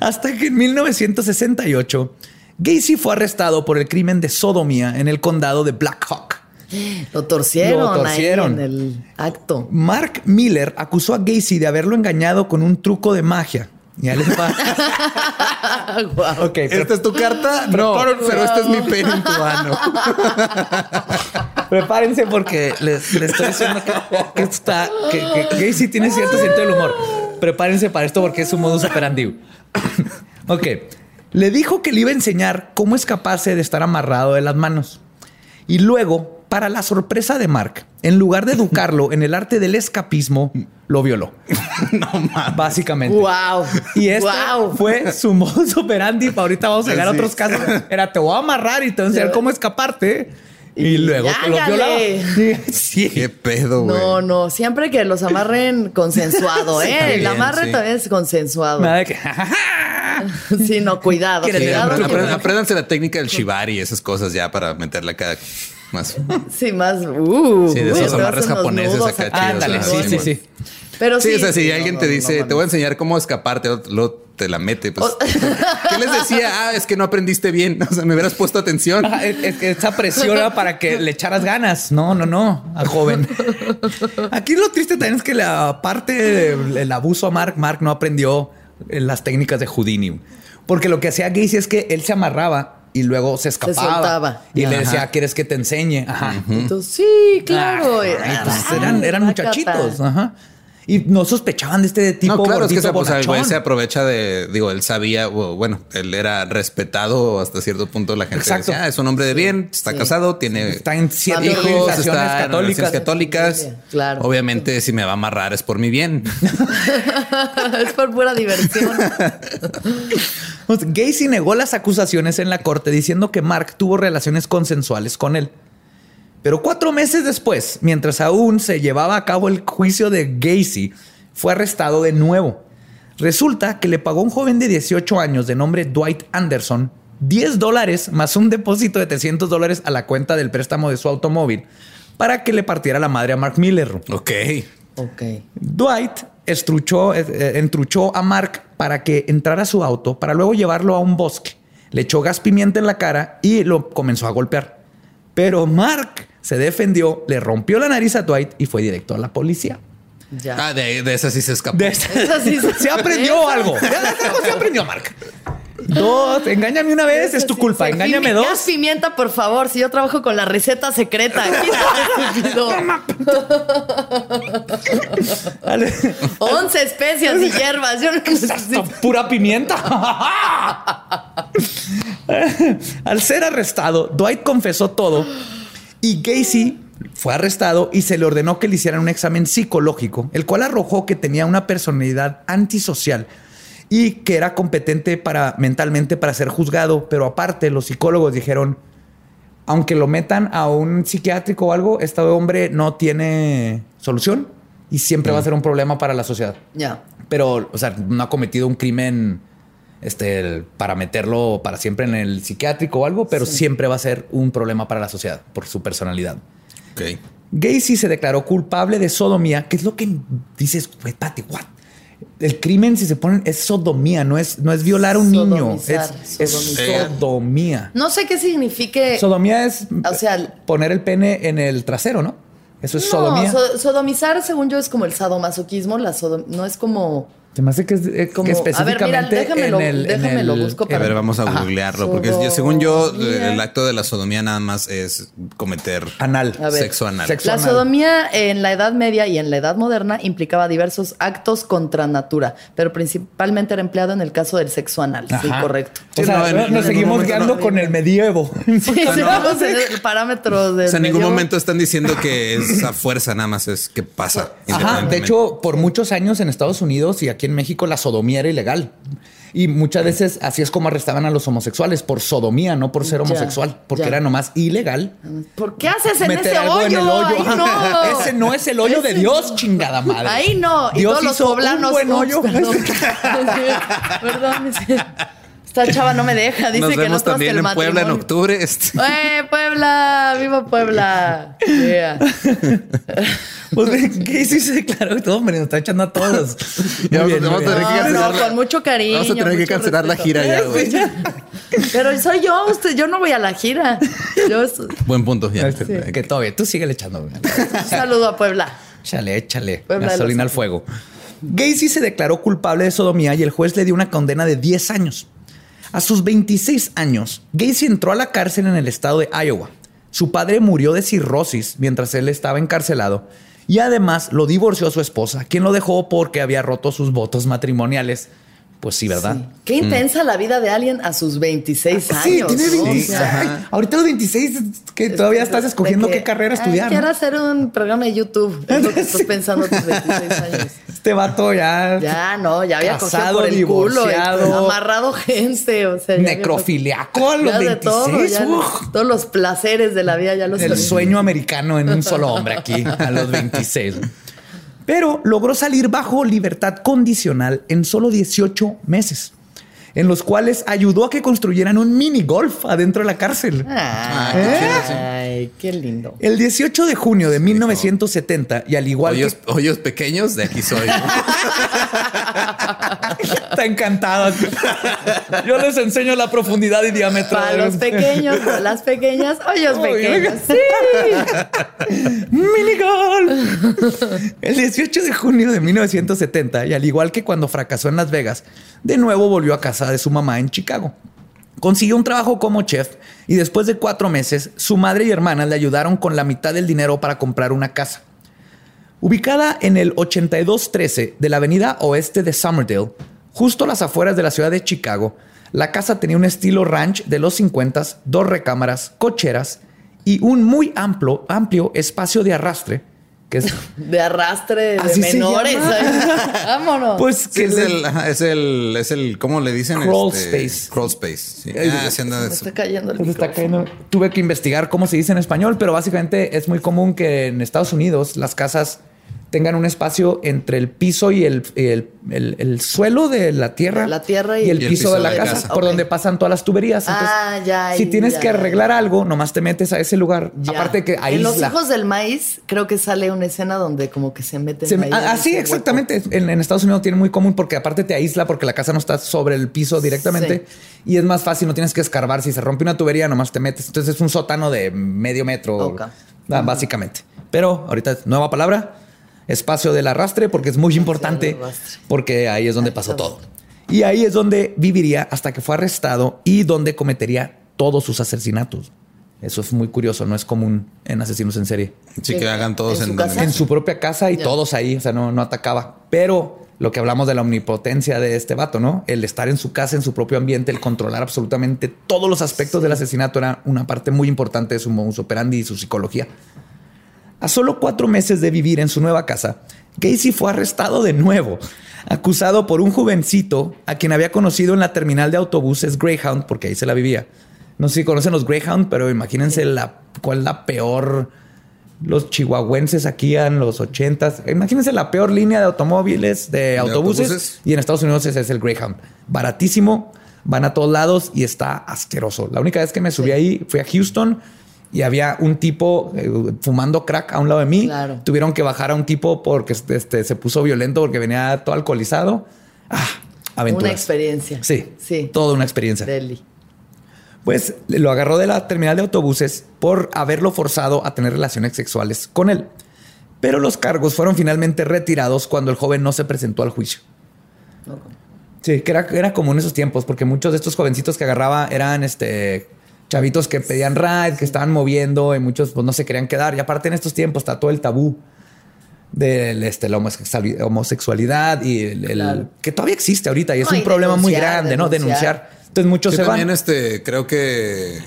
Hasta que en 1968 Gacy fue arrestado por el crimen de sodomía en el condado de Black Hawk. Lo torcieron, Lo torcieron. ahí en el acto. Mark Miller acusó a Gacy de haberlo engañado con un truco de magia. Ya les va. Guau. ok, pero ¿Esta es tu carta? No, pero este es mi pene en tu ano. prepárense porque les, les estoy diciendo que, está, que, que tiene cierto sentido del humor. Prepárense para esto porque es su modus operandi. ok. Le dijo que le iba a enseñar cómo escaparse de estar amarrado de las manos. Y luego, para la sorpresa de Mark, en lugar de educarlo en el arte del escapismo, lo violó. no mames. Básicamente. Wow. Y este Wow. fue su modus operandi. Ahorita vamos a llegar a otros casos. Era te voy a amarrar y te voy a enseñar cómo escaparte. Y, Y luego te lo violaba. Sí. Qué pedo, güey. No, no, siempre que los amarren consensuado, ¿eh? El amarre sí. también es consensuado. Nada de que. Sí, no, cuidado. ¿Quieres Sí, cuidado apre- porque- apre- apréndanse la técnica del shibari y esas cosas ya para meterle acá más. Sí, más. Uh, Sí, de esos amarres japoneses acá acá. chidos, Ándale, ah, sí, sí, sí. Pero sí. Sí, o sea, si sí, alguien no, te dice, no, te voy a enseñar cómo escaparte, luego te la mete. Pues, ¿Qué les decía? Ah, es que no aprendiste bien. O sea, me hubieras puesto atención. Es- es que esa presión era para que le echaras ganas. No, no, no, al joven. Aquí lo triste también es que la parte del abuso a Mark, Mark no aprendió eh, las técnicas de Houdini. Porque lo que hacía Gacy es que él se amarraba y luego se escapaba. soltaba. Y le decía, ¿quieres que te enseñe? Ajá. Entonces, sí, claro. Pues eran, eran muchachitos. Ajá. Y no sospechaban de este tipo no, claro, es que se, pues, el güey se aprovecha de, digo, él sabía, bueno, él era respetado hasta cierto punto. La gente Exacto. decía, ah, es un hombre de bien, está Sí. casado, tiene Está en siete hijos, está en católicas. relaciones católicas. Claro. Obviamente, si me va a amarrar es por mi bien. es por pura diversión. Gacy negó las acusaciones en la corte diciendo que Mark tuvo relaciones consensuales con él. Pero cuatro meses después, mientras aún se llevaba a cabo el juicio de Gacy, fue arrestado de nuevo. Resulta que le pagó a un joven de 18 años de nombre Dwight Anderson 10 dólares más un depósito de 300 dólares a la cuenta del préstamo de su automóvil para que le partiera la madre a Mark Miller. Ok. ok. Dwight estruchó, eh, eh, entruchó a Mark para que entrara a su auto para luego llevarlo a un bosque. Le echó gas pimienta en la cara y lo comenzó a golpear. Pero Mark se defendió, le rompió la nariz a Dwight y fue directo a la policía. Ya. Ah, de, de esa sí se escapó. De Esa sí se- se aprendió algo. De algo se aprendió, Mark. Dos, engáñame una vez, es tu culpa. Sí, Engáñame pimi- dos. pimienta, por favor. Si yo trabajo con la receta secreta. 11 especias y hierbas. Yo no. Pura pimienta. Al ser arrestado, Dwight confesó todo y Gacy fue arrestado y se le ordenó que le hicieran un examen psicológico, el cual arrojó que tenía una personalidad antisocial y que era competente para mentalmente para ser juzgado, pero aparte los psicólogos dijeron, aunque lo metan a un psiquiátrico o algo, este hombre no tiene solución y siempre va a ser un problema para la sociedad Ya. pero, o sea, no ha cometido un crimen este, para meterlo para siempre en el psiquiátrico o algo, pero siempre va a ser un problema para la sociedad por su personalidad. Ok. Gacy se declaró culpable de sodomía, que es lo que dices, güey, what? El crimen, si se ponen, es sodomía, no es, no es violar a un niño, es, Sodomizar, es sodomizar. sodomía. No sé qué signifique. Sodomía es O sea, poner el pene en el trasero, ¿no? Eso es no, sodomía. so- sodomizar, según yo, es como el sadomasoquismo. La sodo- no es como. Se me hace que es eh, Como, que a ver, mira, específicamente déjamelo, en el, en déjamelo, el- busco A ver, vamos a Ajá. googlearlo, porque yo, según yo, el acto de la sodomía nada más es cometer anal. Ver. sexo anal. Sexo La anal. sodomía en la Edad Media y en la Edad Moderna implicaba diversos actos contra natura, pero principalmente era empleado en el caso del sexo anal. Sí, correcto. O sea, no, en- nos en seguimos ningún guiando momento con el medievo. Sí, sigamos en el parámetro de O sea, en ningún momento están diciendo que es a fuerza, nada más es que pasa. Ajá. De hecho, por muchos años en Estados Unidos y aquí en México la sodomía era ilegal. Y muchas veces así es como arrestaban a los homosexuales por sodomía, no por ser Ya, homosexual, porque ya. era nomás ilegal. ¿Por qué haces en meter ese algo hoyo? en el hoyo. No. Ese no es el hoyo de Dios, no. chingada madre. Ahí no. Y Dios todos los hizo un poblanos. buen ups, hoyo. Perdón. Perdón. Esta chava no me deja. Dice Nos que no hasta también el en Puebla en octubre. Este- ¡Eh, Puebla! ¡Viva Puebla! Yeah. Pues, ¿Qué hizo? Se declaró todo, hombre, nos está echando a todos. Ya vamos- bien, vamos a tener que No, cancelar no, con mucho cariño. Vamos a tener que cancelar la gira ya, güey. Pero soy yo, usted, yo no voy a la gira. Yo Buen punto. Ya. Que todo bien, tú síguele echando. güey. un saludo a Puebla. Échale, échale. Puebla Gasolina al fuego. Gacy se declaró culpable de sodomía y el juez le dio una condena de 10 años. A sus 26 años, Gacy entró a la cárcel en el estado de Iowa. Su padre murió de cirrosis mientras él estaba encarcelado y además lo divorció a su esposa, quien lo dejó porque había roto sus votos matrimoniales. Pues sí, ¿verdad? Sí. Qué intensa la vida de alguien a su 26 años. Sí, tiene ¿no? 26. O sea, Ay, ahorita los 26, que todavía estás escogiendo que, qué carrera "Ay, estudiar. Quiero ¿no? hacer un programa de YouTube. Es lo que estás pensando a tus 26 años. Este vato ya. Ya, no, ya había cogido Casado, por el culo, divorciado. y amarrado gente, o sea, Necrofiliaco a los ya de 26. todo, ya todos los placeres de la vida ya los El sueño americano en un solo hombre aquí a los 26. Pero logró salir bajo libertad condicional en solo 18 meses, en los cuales ayudó a que construyeran un mini golf adentro de la cárcel. Ay, qué chido, sí. ay, qué lindo. El 18 de junio de 1970, y al igual Hoyos, que hoyos pequeños, de aquí soy. está encantado. Yo les enseño la profundidad y diámetro. Para los pequeños, para las pequeñas, hoyos Uy, pequeños. Sí. Mini golf. El 18 de junio de 1970, y al igual que cuando fracasó en Las Vegas, de nuevo volvió a casa de su mamá en Chicago. Consiguió un trabajo como chef y después de cuatro meses, su madre y hermanas le ayudaron con la mitad del dinero para comprar una casa. Ubicada en el 8213 de la avenida oeste de Summerdale, justo a las afueras de la ciudad de Chicago, la casa tenía un estilo ranch de los 50, dos recámaras, cocheras y un muy amplio, amplio espacio de arrastre, que es De arrastre de Así se menores. Vámonos. pues Sí, que es, le- el, es el, es el, ¿cómo le dicen? Crawl Este, space. Crawl space. Sí. Eh, Ah, sí anda Me eso. está cayendo el está cayendo. Tuve que investigar cómo se dice en español, pero básicamente es muy común que en Estados Unidos las casas tengan un espacio entre el piso y el, el, el- el suelo de la tierra, La tierra y- el, Y el piso, de la de casa, casa. por donde pasan todas las tuberías. Entonces, Ah, ya, si tienes ya. que arreglar algo, nomás te metes a ese lugar. Aparte que ahí En los hijos del maíz creo que sale una escena donde como que se meten Se- ahí en ah, hueco. exactamente. En, en Estados Unidos tiene muy común porque aparte te aísla porque la casa no está sobre el piso directamente y es más fácil, no tienes que escarbar. Si se rompe una tubería, nomás te metes. Entonces es un sótano de medio metro, ah, básicamente. Pero ahorita nueva palabra, espacio del arrastre, porque es muy importante porque ahí es donde pasó todo. Y ahí es donde viviría hasta que fue arrestado y donde cometería todos sus asesinatos. Eso es muy curioso, no es común en asesinos en serie Sí, que hagan todos ¿En su en, casa? en su propia casa y todos ahí, o sea, no, no atacaba. Pero lo que hablamos de la omnipotencia de este vato, ¿no? El estar en su casa, en su propio ambiente, el controlar absolutamente todos los aspectos del asesinato era una parte muy importante de su modus operandi y su psicología. A solo cuatro meses de vivir en su nueva casa, Casey fue arrestado de nuevo, acusado por un jovencito a quien había conocido en la terminal de autobuses Greyhound, porque ahí se la vivía. No sé si conocen los Greyhound, pero imagínense la, cuál es la peor los chihuahuenses aquí en los ochentas. Imagínense la peor línea de automóviles, de, autobuses, autobuses? Y en Estados Unidos ese es el Greyhound. Baratísimo, van a todos lados y está asqueroso. La única vez que me subí ahí fui a Houston y había un tipo eh, fumando crack a un lado de mí. Claro. Tuvieron que bajar a un tipo porque este, se puso violento porque venía todo alcoholizado. Ah, aventuras. Una experiencia. Sí, Sí. toda una experiencia. Deli. Pues lo agarró de la terminal de autobuses por haberlo forzado a tener relaciones sexuales con él. Pero los cargos fueron finalmente retirados cuando el joven no se presentó al juicio. Sí, que era, era como en esos tiempos, porque muchos de estos jovencitos que agarraba eran este chavitos que pedían ride, que estaban moviendo y muchos pues no se querían quedar. Y aparte en estos tiempos está todo el tabú de este, la homosexualidad y el, que todavía existe ahorita y es un problema muy grande, ¿no? Denunciar. Entonces muchos se también este creo que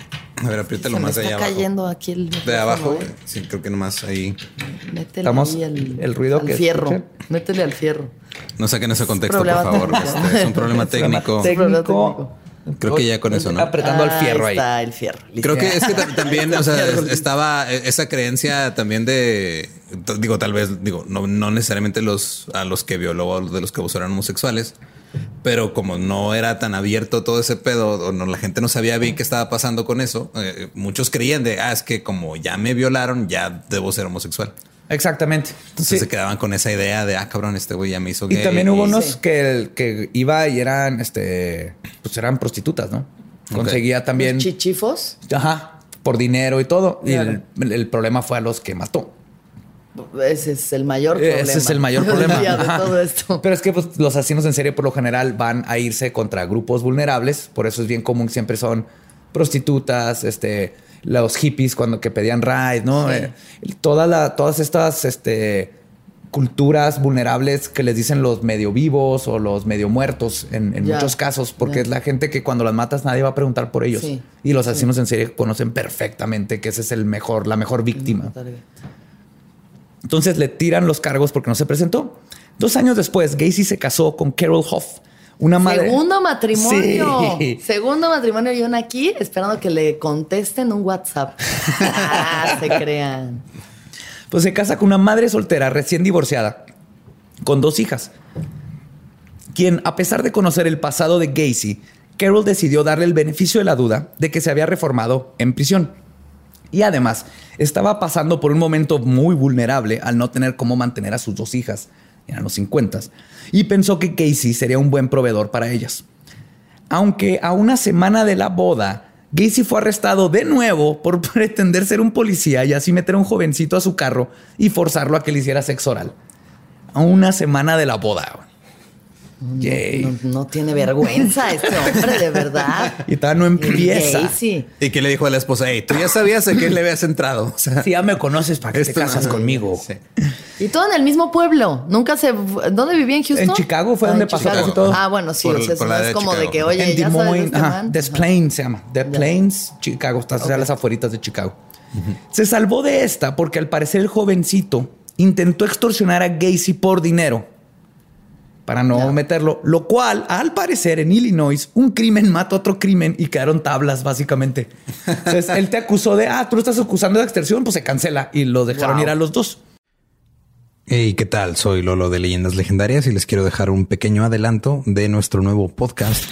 a ver, apriétalo más allá está cayendo aquí el de abajo. ¿eh? Sí, creo que nomás ahí. Métele Estamos ahí el, ruido al que fierro. Métele al fierro. No saquen ese contexto, por favor. Este, es un problema técnico. técnico. Creo que ya con eso, ¿no? Apretando al fierro ahí. Está el fierro. Creo que es que también, o sea, estaba esa creencia también de, digo, tal vez, digo, no, no necesariamente los a los que violó, de los que abusaron homosexuales, pero como no era tan abierto todo ese pedo, o no, la gente no sabía bien qué estaba pasando con eso, eh, muchos creían de, ah, es que como ya me violaron, ya debo ser homosexual. Exactamente. Entonces se quedaban con esa idea de, ah, cabrón, este güey ya me hizo gay. Y también hubo unos que, que iba y eran, este, pues eran prostitutas, ¿no? Conseguía también... ¿Chichifos? Ajá, por dinero y todo. Y el, problema fue a los que mató. Ese es el mayor problema. Ese es el mayor problema. de todo esto. Pero es que pues, los asesinos en serie por lo general van a irse contra grupos vulnerables. Por eso es bien común, siempre son prostitutas, este los hippies cuando que pedían ride, ¿no? Eh, todas estas este, culturas vulnerables que les dicen los medio vivos o los medio muertos en, muchos casos, porque es la gente que cuando las matas nadie va a preguntar por ellos. Y los asesinos en serie conocen perfectamente que ese es el mejor, la mejor víctima. Entonces le tiran los cargos porque no se presentó. Dos años después, Gacy se casó con Carol Hoff, una madre. Segundo matrimonio. Segundo matrimonio y una aquí esperando que le contesten un WhatsApp. ah, se crean. Pues se casa con una madre soltera recién divorciada, con dos hijas, quien, a pesar de conocer el pasado de Gacy, Carol decidió darle el beneficio de la duda de que se había reformado en prisión. Y además, estaba pasando por un momento muy vulnerable al no tener cómo mantener a sus dos hijas eran los 50, y pensó que Casey sería un buen proveedor para ellas. Aunque a una semana de la boda, Gacy fue arrestado de nuevo por pretender ser un policía y así meter a un jovencito a su carro y forzarlo a que le hiciera sexo oral. A una semana de la boda. No, tiene vergüenza este hombre, de verdad. Y todavía no empieza. Y que le dijo a la esposa, hey, tú ya sabías a qué le habías entrado. O sea, ya me conoces, ¿para que te casas conmigo? Y todo en el mismo pueblo. Nunca se... ¿Dónde vivía en Houston? En Chicago fue ah, donde pasó casi todo. Ah, bueno, sí. o sea, es como de que, oye, en ya Des este Plains se llama. Des Plains, Chicago. Está a las afueritas de Chicago. Se salvó de esta porque al parecer el jovencito intentó extorsionar a Gacy por dinero para no meterlo, lo cual, al parecer, en Illinois, un crimen mata otro crimen y quedaron tablas, básicamente. Entonces, él te acusó de, ah, tú lo estás acusando de extorsión, pues se cancela y lo dejaron ir a los dos. Hey, ¿qué tal? Soy Lolo de Leyendas Legendarias y les quiero dejar un pequeño adelanto de nuestro nuevo podcast.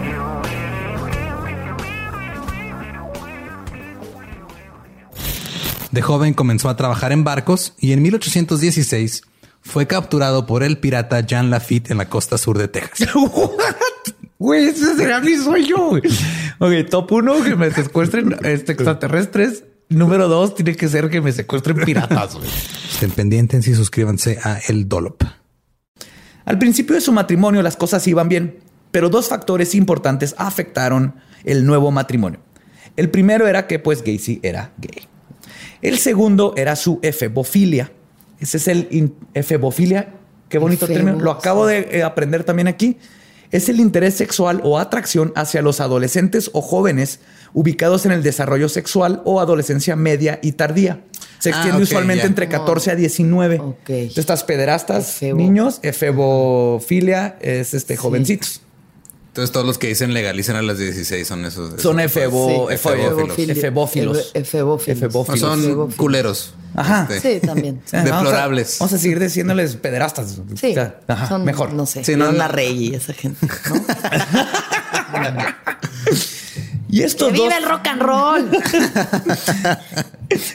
De joven comenzó a trabajar en barcos y en 1816 fue capturado por el pirata Jean Lafitte en la costa sur de Texas. Güey, ese será mi sueño. Ok, top uno, que me secuestren este, extraterrestres. Número dos, tiene que ser que me secuestren piratas. Estén pendientes y suscríbanse a El Dolop. Al principio de su matrimonio las cosas iban bien, pero dos factores importantes afectaron el nuevo matrimonio. El primero era que pues Gacy era gay. El segundo era su efebofilia. Ese es el efebofilia. Qué bonito término. Lo acabo de eh, aprender también aquí. Es el interés sexual o atracción hacia los adolescentes o jóvenes ubicados en el desarrollo sexual o adolescencia media y tardía. Se ah, extiende usualmente entre 14 a 19. Estas pederastas, niños, efebofilia es este jovencitos. Entonces todos los que dicen legalicen a las 16 son esos. Son efebo, efebófilos. Efebófilos. Son culeros. Ajá. Este, sí, también. Deplorables. Vamos a, seguir diciéndoles pederastas. Sí. son, mejor. No sé. Sí, no, la rey y esa gente. Y estos ¡Que dos, viva el rock and roll!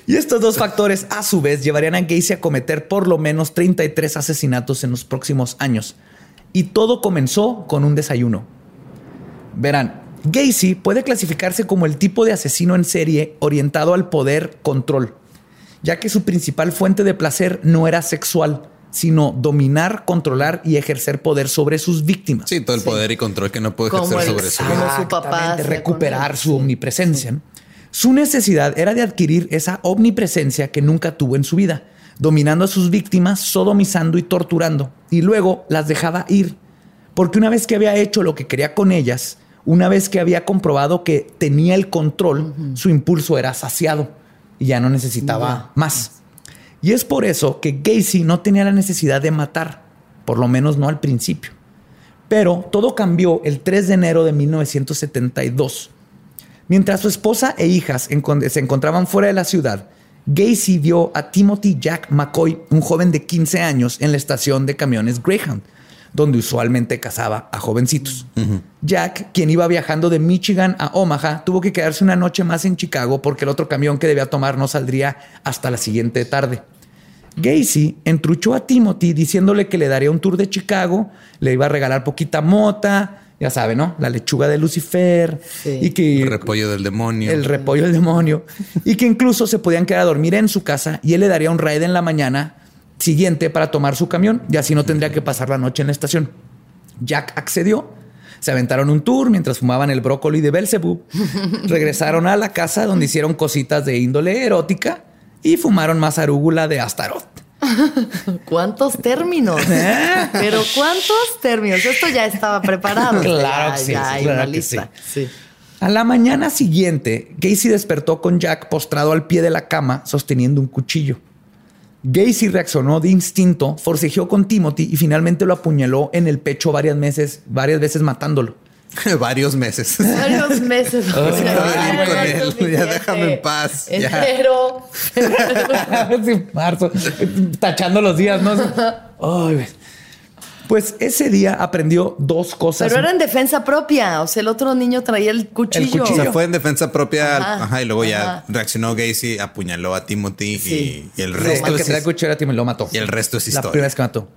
y estos dos factores, a su vez, llevarían a Gacy a cometer por lo menos 33 asesinatos en los próximos años. Y todo comenzó con un desayuno. Verán, Gacy puede clasificarse como el tipo de asesino en serie orientado al poder control, ya que su principal fuente de placer no era sexual, sino dominar, controlar y ejercer poder sobre sus víctimas. Sí, todo el poder y control que no puede Como ejercer el- sobre su como vida. su papá recuperar su omnipresencia. Su necesidad era de adquirir esa omnipresencia que nunca tuvo en su vida, dominando a sus víctimas, sodomizando y torturando, y luego las dejaba ir, porque una vez que había hecho lo que quería con ellas, una vez que había comprobado que tenía el control, su impulso era saciado y ya no necesitaba más. Y es por eso que Gacy no tenía la necesidad de matar, por lo menos no al principio. Pero todo cambió el 3 de enero de 1972. Mientras su esposa e hijas se encontraban fuera de la ciudad, Gacy vio a Timothy Jack McCoy, un joven de 15 años, en la estación de camiones Greyhound, donde usualmente cazaba a jovencitos. Jack, quien iba viajando de Michigan a Omaha, tuvo que quedarse una noche más en Chicago porque el otro camión que debía tomar no saldría hasta la siguiente tarde. Gacy entruchó a Timothy diciéndole que le daría un tour de Chicago, le iba a regalar poquita mota, ya sabe, ¿no? La lechuga de Lucifer Sí. y que El repollo del demonio. el repollo del demonio y que incluso se podían quedar a dormir en su casa y él le daría un ride en la mañana siguiente para tomar su camión y así no tendría que pasar la noche en la estación. Jack accedió. Se aventaron un tour mientras fumaban el brócoli de Belzebub. Regresaron a la casa donde hicieron cositas de índole erótica y fumaron más arúgula de Astaroth. ¿Cuántos términos? Pero ¿cuántos términos? Esto ya estaba preparado. Claro Ya- que sí, ya hay claro una que lista. Sí. A la mañana siguiente, Gacy despertó con Jack postrado al pie de la cama sosteniendo un cuchillo. Gacy reaccionó de instinto, forcejeó con Timothy y finalmente lo apuñaló en el pecho varias veces, varias veces matándolo. Varios meses. Varios meses. Ya, no, ya, con él, ya déjame en paz, ya. Enero. Sí, marzo, tachando los días, ¿no? Ay. Pues ese día aprendió dos cosas. Pero era en defensa propia. O sea, el otro niño traía el cuchillo. O sea, fue en defensa propia. Ajá, Ajá, y luego ya reaccionó Gacy, apuñaló a Timothy Sí. y, y el resto el que es, traía el cuchillo era Tim y lo mató. y el resto es La historia. primera vez que mató.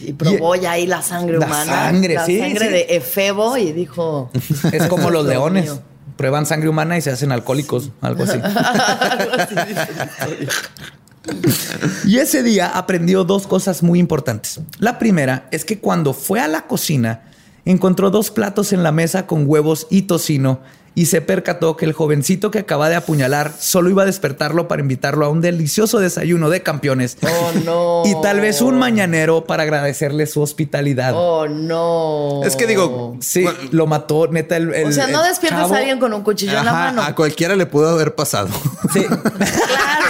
Y probó ya ahí la sangre La humana. sangre, la sí, sangre sí. de Efebo y dijo. Es como los leones. mío. Prueban sangre humana y se hacen alcohólicos, algo así. Algo así la. Y ese día aprendió dos cosas muy importantes. La primera es que cuando fue a la cocina, encontró dos platos en la mesa con huevos y tocino y se percató que el jovencito que acaba de apuñalar solo iba a despertarlo para invitarlo a un delicioso desayuno de campeones. Oh, no. Y tal vez un mañanero para agradecerle su hospitalidad. Oh, no. Es que digo, Sí, lo mató, neta. El, el- O sea, no el despiertas chavo- a alguien con un cuchillo en la mano. a cualquiera le pudo haber pasado. Sí. Claro,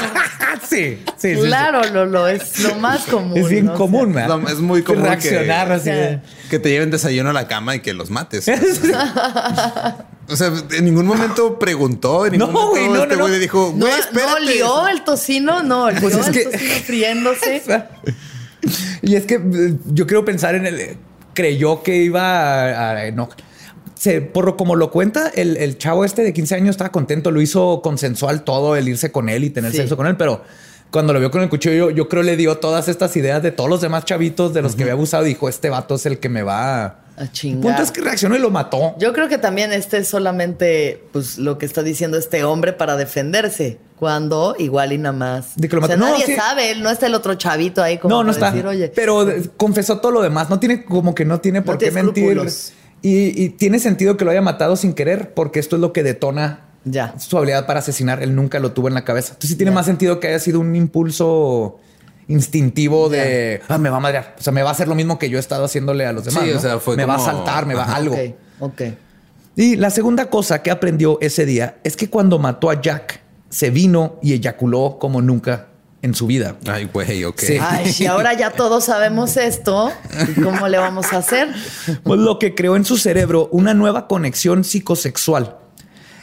sí, sí, sí, sí. claro, Lolo, es lo más común. Es bien ¿no? O sea, común, ¿verdad? Es muy común que- reaccionar así. de- que te lleven desayuno a la cama y que los mates. O sea, en ningún momento preguntó, en ningún No, momento güey, no, este no, güey no. le dijo, No, güey, no espérate. olió el tocino, no, olió Pues es el que- tocino friéndose. Y es que eh, yo quiero pensar en el. Creyó que iba a. a- no. Se, por como lo cuenta, el, el chavo este de 15 años estaba contento, lo hizo consensual todo, el irse con él y tener Sí. sexo con él, pero cuando lo vio con el cuchillo, yo, yo creo le dio todas estas ideas de todos los demás chavitos de los que había abusado. Dijo: Este vato es el que me va a. A El chingar. punto es que reaccionó y lo mató. Yo creo que también este es solamente pues lo que está diciendo este hombre para defenderse. Cuando igual y nada más. De que lo o sea. No, nadie sí. sabe, él no está el otro chavito ahí como no, no para está. decir, oye, pero confesó todo lo demás. No tiene como que no tiene por No qué mentir. Y, y tiene sentido que lo haya matado sin querer, porque esto es lo que detona Ya. su habilidad para asesinar. Él nunca lo tuvo en la cabeza. Entonces sí tiene Ya. más sentido que haya sido un impulso instintivo de ah, me va a madrear. O sea, me va a hacer lo mismo que yo he estado haciéndole a los demás. Sí, o sea, fue me va a saltar, me va Ajá. algo. ok, ok. Y la segunda cosa que aprendió ese día es que cuando mató a Jack, se vino y eyaculó como nunca en su vida. Ay, güey, ok. Sí. Ay, si ahora ya todos sabemos esto, ¿y ¿cómo le vamos a hacer? Pues lo que creó en su cerebro una nueva conexión psicosexual.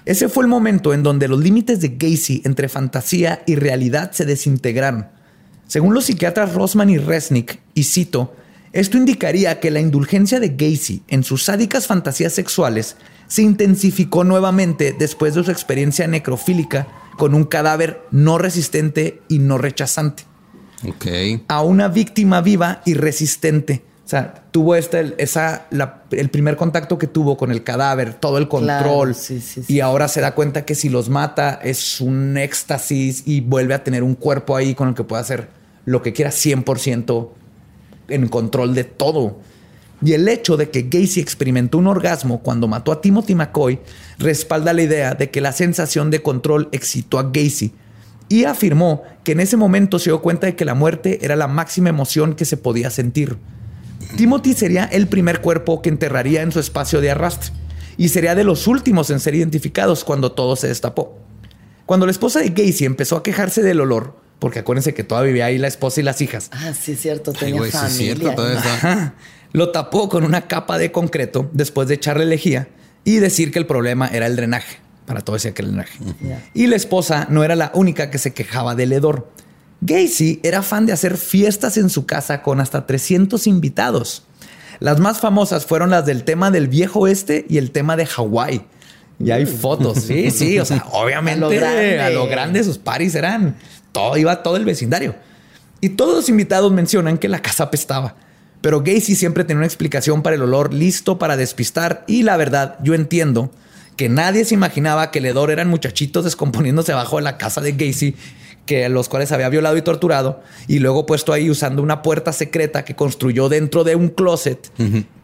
Ese fue el momento en donde los límites de Gacy entre fantasía y realidad se desintegraron. Según los psiquiatras Rosman y Resnick, y cito, esto indicaría que la indulgencia de Gacy en sus sádicas fantasías sexuales se intensificó nuevamente después de su experiencia necrofílica con un cadáver no resistente y no rechazante. Ok. A una víctima viva y resistente. O sea, tuvo este, esa, la- el primer contacto que tuvo con el cadáver, todo el Claro, control. sí, sí, sí. Y ahora se da cuenta que si los mata es un éxtasis y vuelve a tener un cuerpo ahí con el que puede hacer lo que quiera 100% en control de todo. Y el hecho de que Gacy experimentó un orgasmo cuando mató a Timothy McCoy respalda la idea de que la sensación de control excitó a Gacy y afirmó que en ese momento se dio cuenta de que la muerte era la máxima emoción que se podía sentir. Timothy sería el primer cuerpo que enterraría en su espacio de arrastre y sería de los últimos en ser identificados cuando todo se destapó. Cuando la esposa de Gacy empezó a quejarse del olor, porque acuérdense que todavía vivía ahí la esposa y las hijas, Ah, sí, cierto. Ay, Tenía sí es familia. cierto, todo. Ajá. Lo tapó con una capa de concreto después de echarle lejía y decir que el problema era el drenaje. Para todo decía que el drenaje. Y la esposa no era la única que se quejaba del hedor. Gacy era fan de hacer fiestas en su casa con hasta 300 invitados. Las más famosas fueron las del tema del viejo oeste y el tema de Hawái. Y hay fotos, sí, sí, o sea, obviamente A lo grande. a lo grande sus paris eran todo, iba todo el vecindario. Y todos los invitados mencionan que la casa apestaba. Pero Gacy siempre tenía una explicación para el olor listo para despistar. Y la verdad, yo entiendo que nadie se imaginaba que el hedor eran muchachitos descomponiéndose abajo de la casa de Gacy, que los cuales había violado y torturado, y luego puesto ahí usando una puerta secreta que construyó dentro de un closet.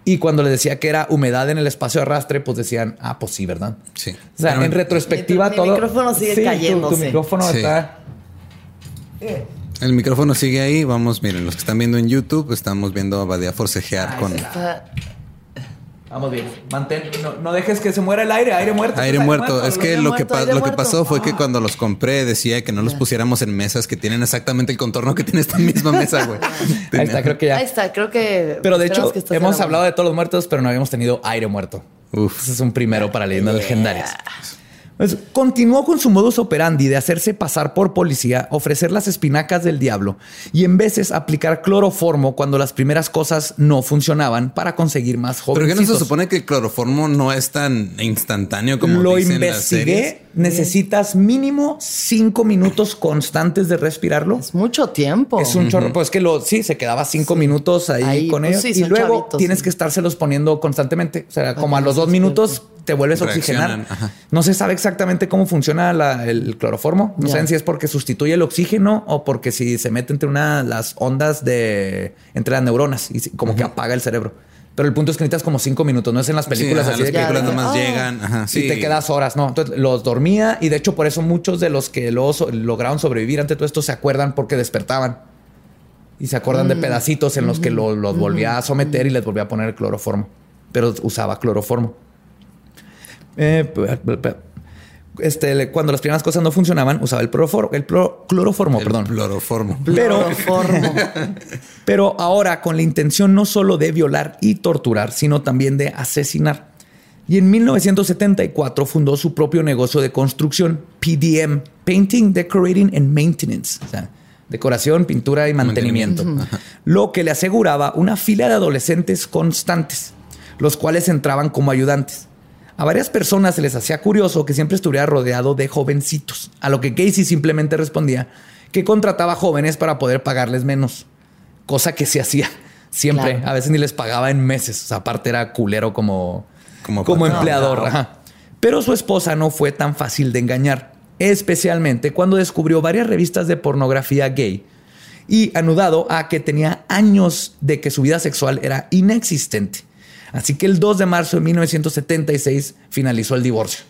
Y cuando le decía que era humedad en el espacio de arrastre, pues decían, ah, pues sí, ¿verdad? Sí. O sea, Pero- en retrospectiva Mi- mi todo. micrófono sigue Sí, tu- micrófono Sí. está. El micrófono sigue ahí. Vamos, miren, los que están viendo en YouTube, estamos viendo a Badía forcejear con Está- Vamos bien. Mantén, no, no dejes que se muera el aire, aire muerto. aire muerto. Es que aire lo que, muerto, pa- aire lo que pasó fue que cuando los compré decía que no los pusiéramos en mesas que tienen exactamente el contorno que tiene esta misma mesa, güey. Ahí está, creo que ya. Ahí está, creo que. Pero de hecho, que hemos hablado de todos los muertos, pero no habíamos tenido aire muerto. Uf. Ese es un primero para leyendas legendarias. Continuó con su modus operandi de hacerse pasar por policía, ofrecer las espinacas del diablo y en veces aplicar cloroformo cuando las primeras cosas no funcionaban para conseguir más Pero que jóvenes. no se supone que el cloroformo no es tan instantáneo como Lo dicen las series? investigué. Necesitas mínimo cinco minutos constantes de respirarlo. Es mucho tiempo. Es un chorro. Pues que lo sí se quedaba cinco minutos ahí, Ahí, con pues ellos sí, y luego chavitos, tienes sí. que estárselos poniendo constantemente. O sea, como a los dos minutos te vuelves a oxigenar. Ajá. No se sabe exactamente cómo funciona la- el cloroformo. No Ya. saben si es porque sustituye el oxígeno o porque si se mete entre una las ondas de entre las neuronas y si- como que apaga el cerebro. Pero el punto es que necesitas como cinco minutos. No es en las películas sí, ajá, así las de películas nomás llegan. Ajá, sí. y te quedas horas, ¿no? Entonces los dormía y de hecho por eso muchos de los que luego so- lograron sobrevivir ante todo esto se acuerdan porque despertaban. Y se acuerdan de pedacitos en los que lo- los volvía a someter y les volvía a poner el cloroformo. Pero usaba cloroformo. Eh, este, cuando las primeras cosas no funcionaban, usaba el, profor- el pro- cloroformo, El perdón. cloroformo. Pero, Cloroformo. pero ahora con la intención no solo de violar y torturar, sino también de asesinar. Y en 1974 fundó su propio negocio de construcción, PDM, Painting, Decorating and Maintenance. O sea, decoración, pintura y mantenimiento. Lo que le aseguraba una fila de adolescentes constantes, los cuales entraban como ayudantes. A varias personas se les hacía curioso que siempre estuviera rodeado de jovencitos, a lo que Casey simplemente respondía que contrataba jóvenes para poder pagarles menos, cosa que se hacía siempre. Claro. A veces ni les pagaba en meses. O sea, aparte era culero como, Como como, patrón. empleador. No, no. ajá. Pero su esposa no fue tan fácil de engañar, especialmente cuando descubrió varias revistas de pornografía gay y anudado a que tenía años de que su vida sexual era inexistente. Así que el 2 de marzo de 1976 finalizó el divorcio.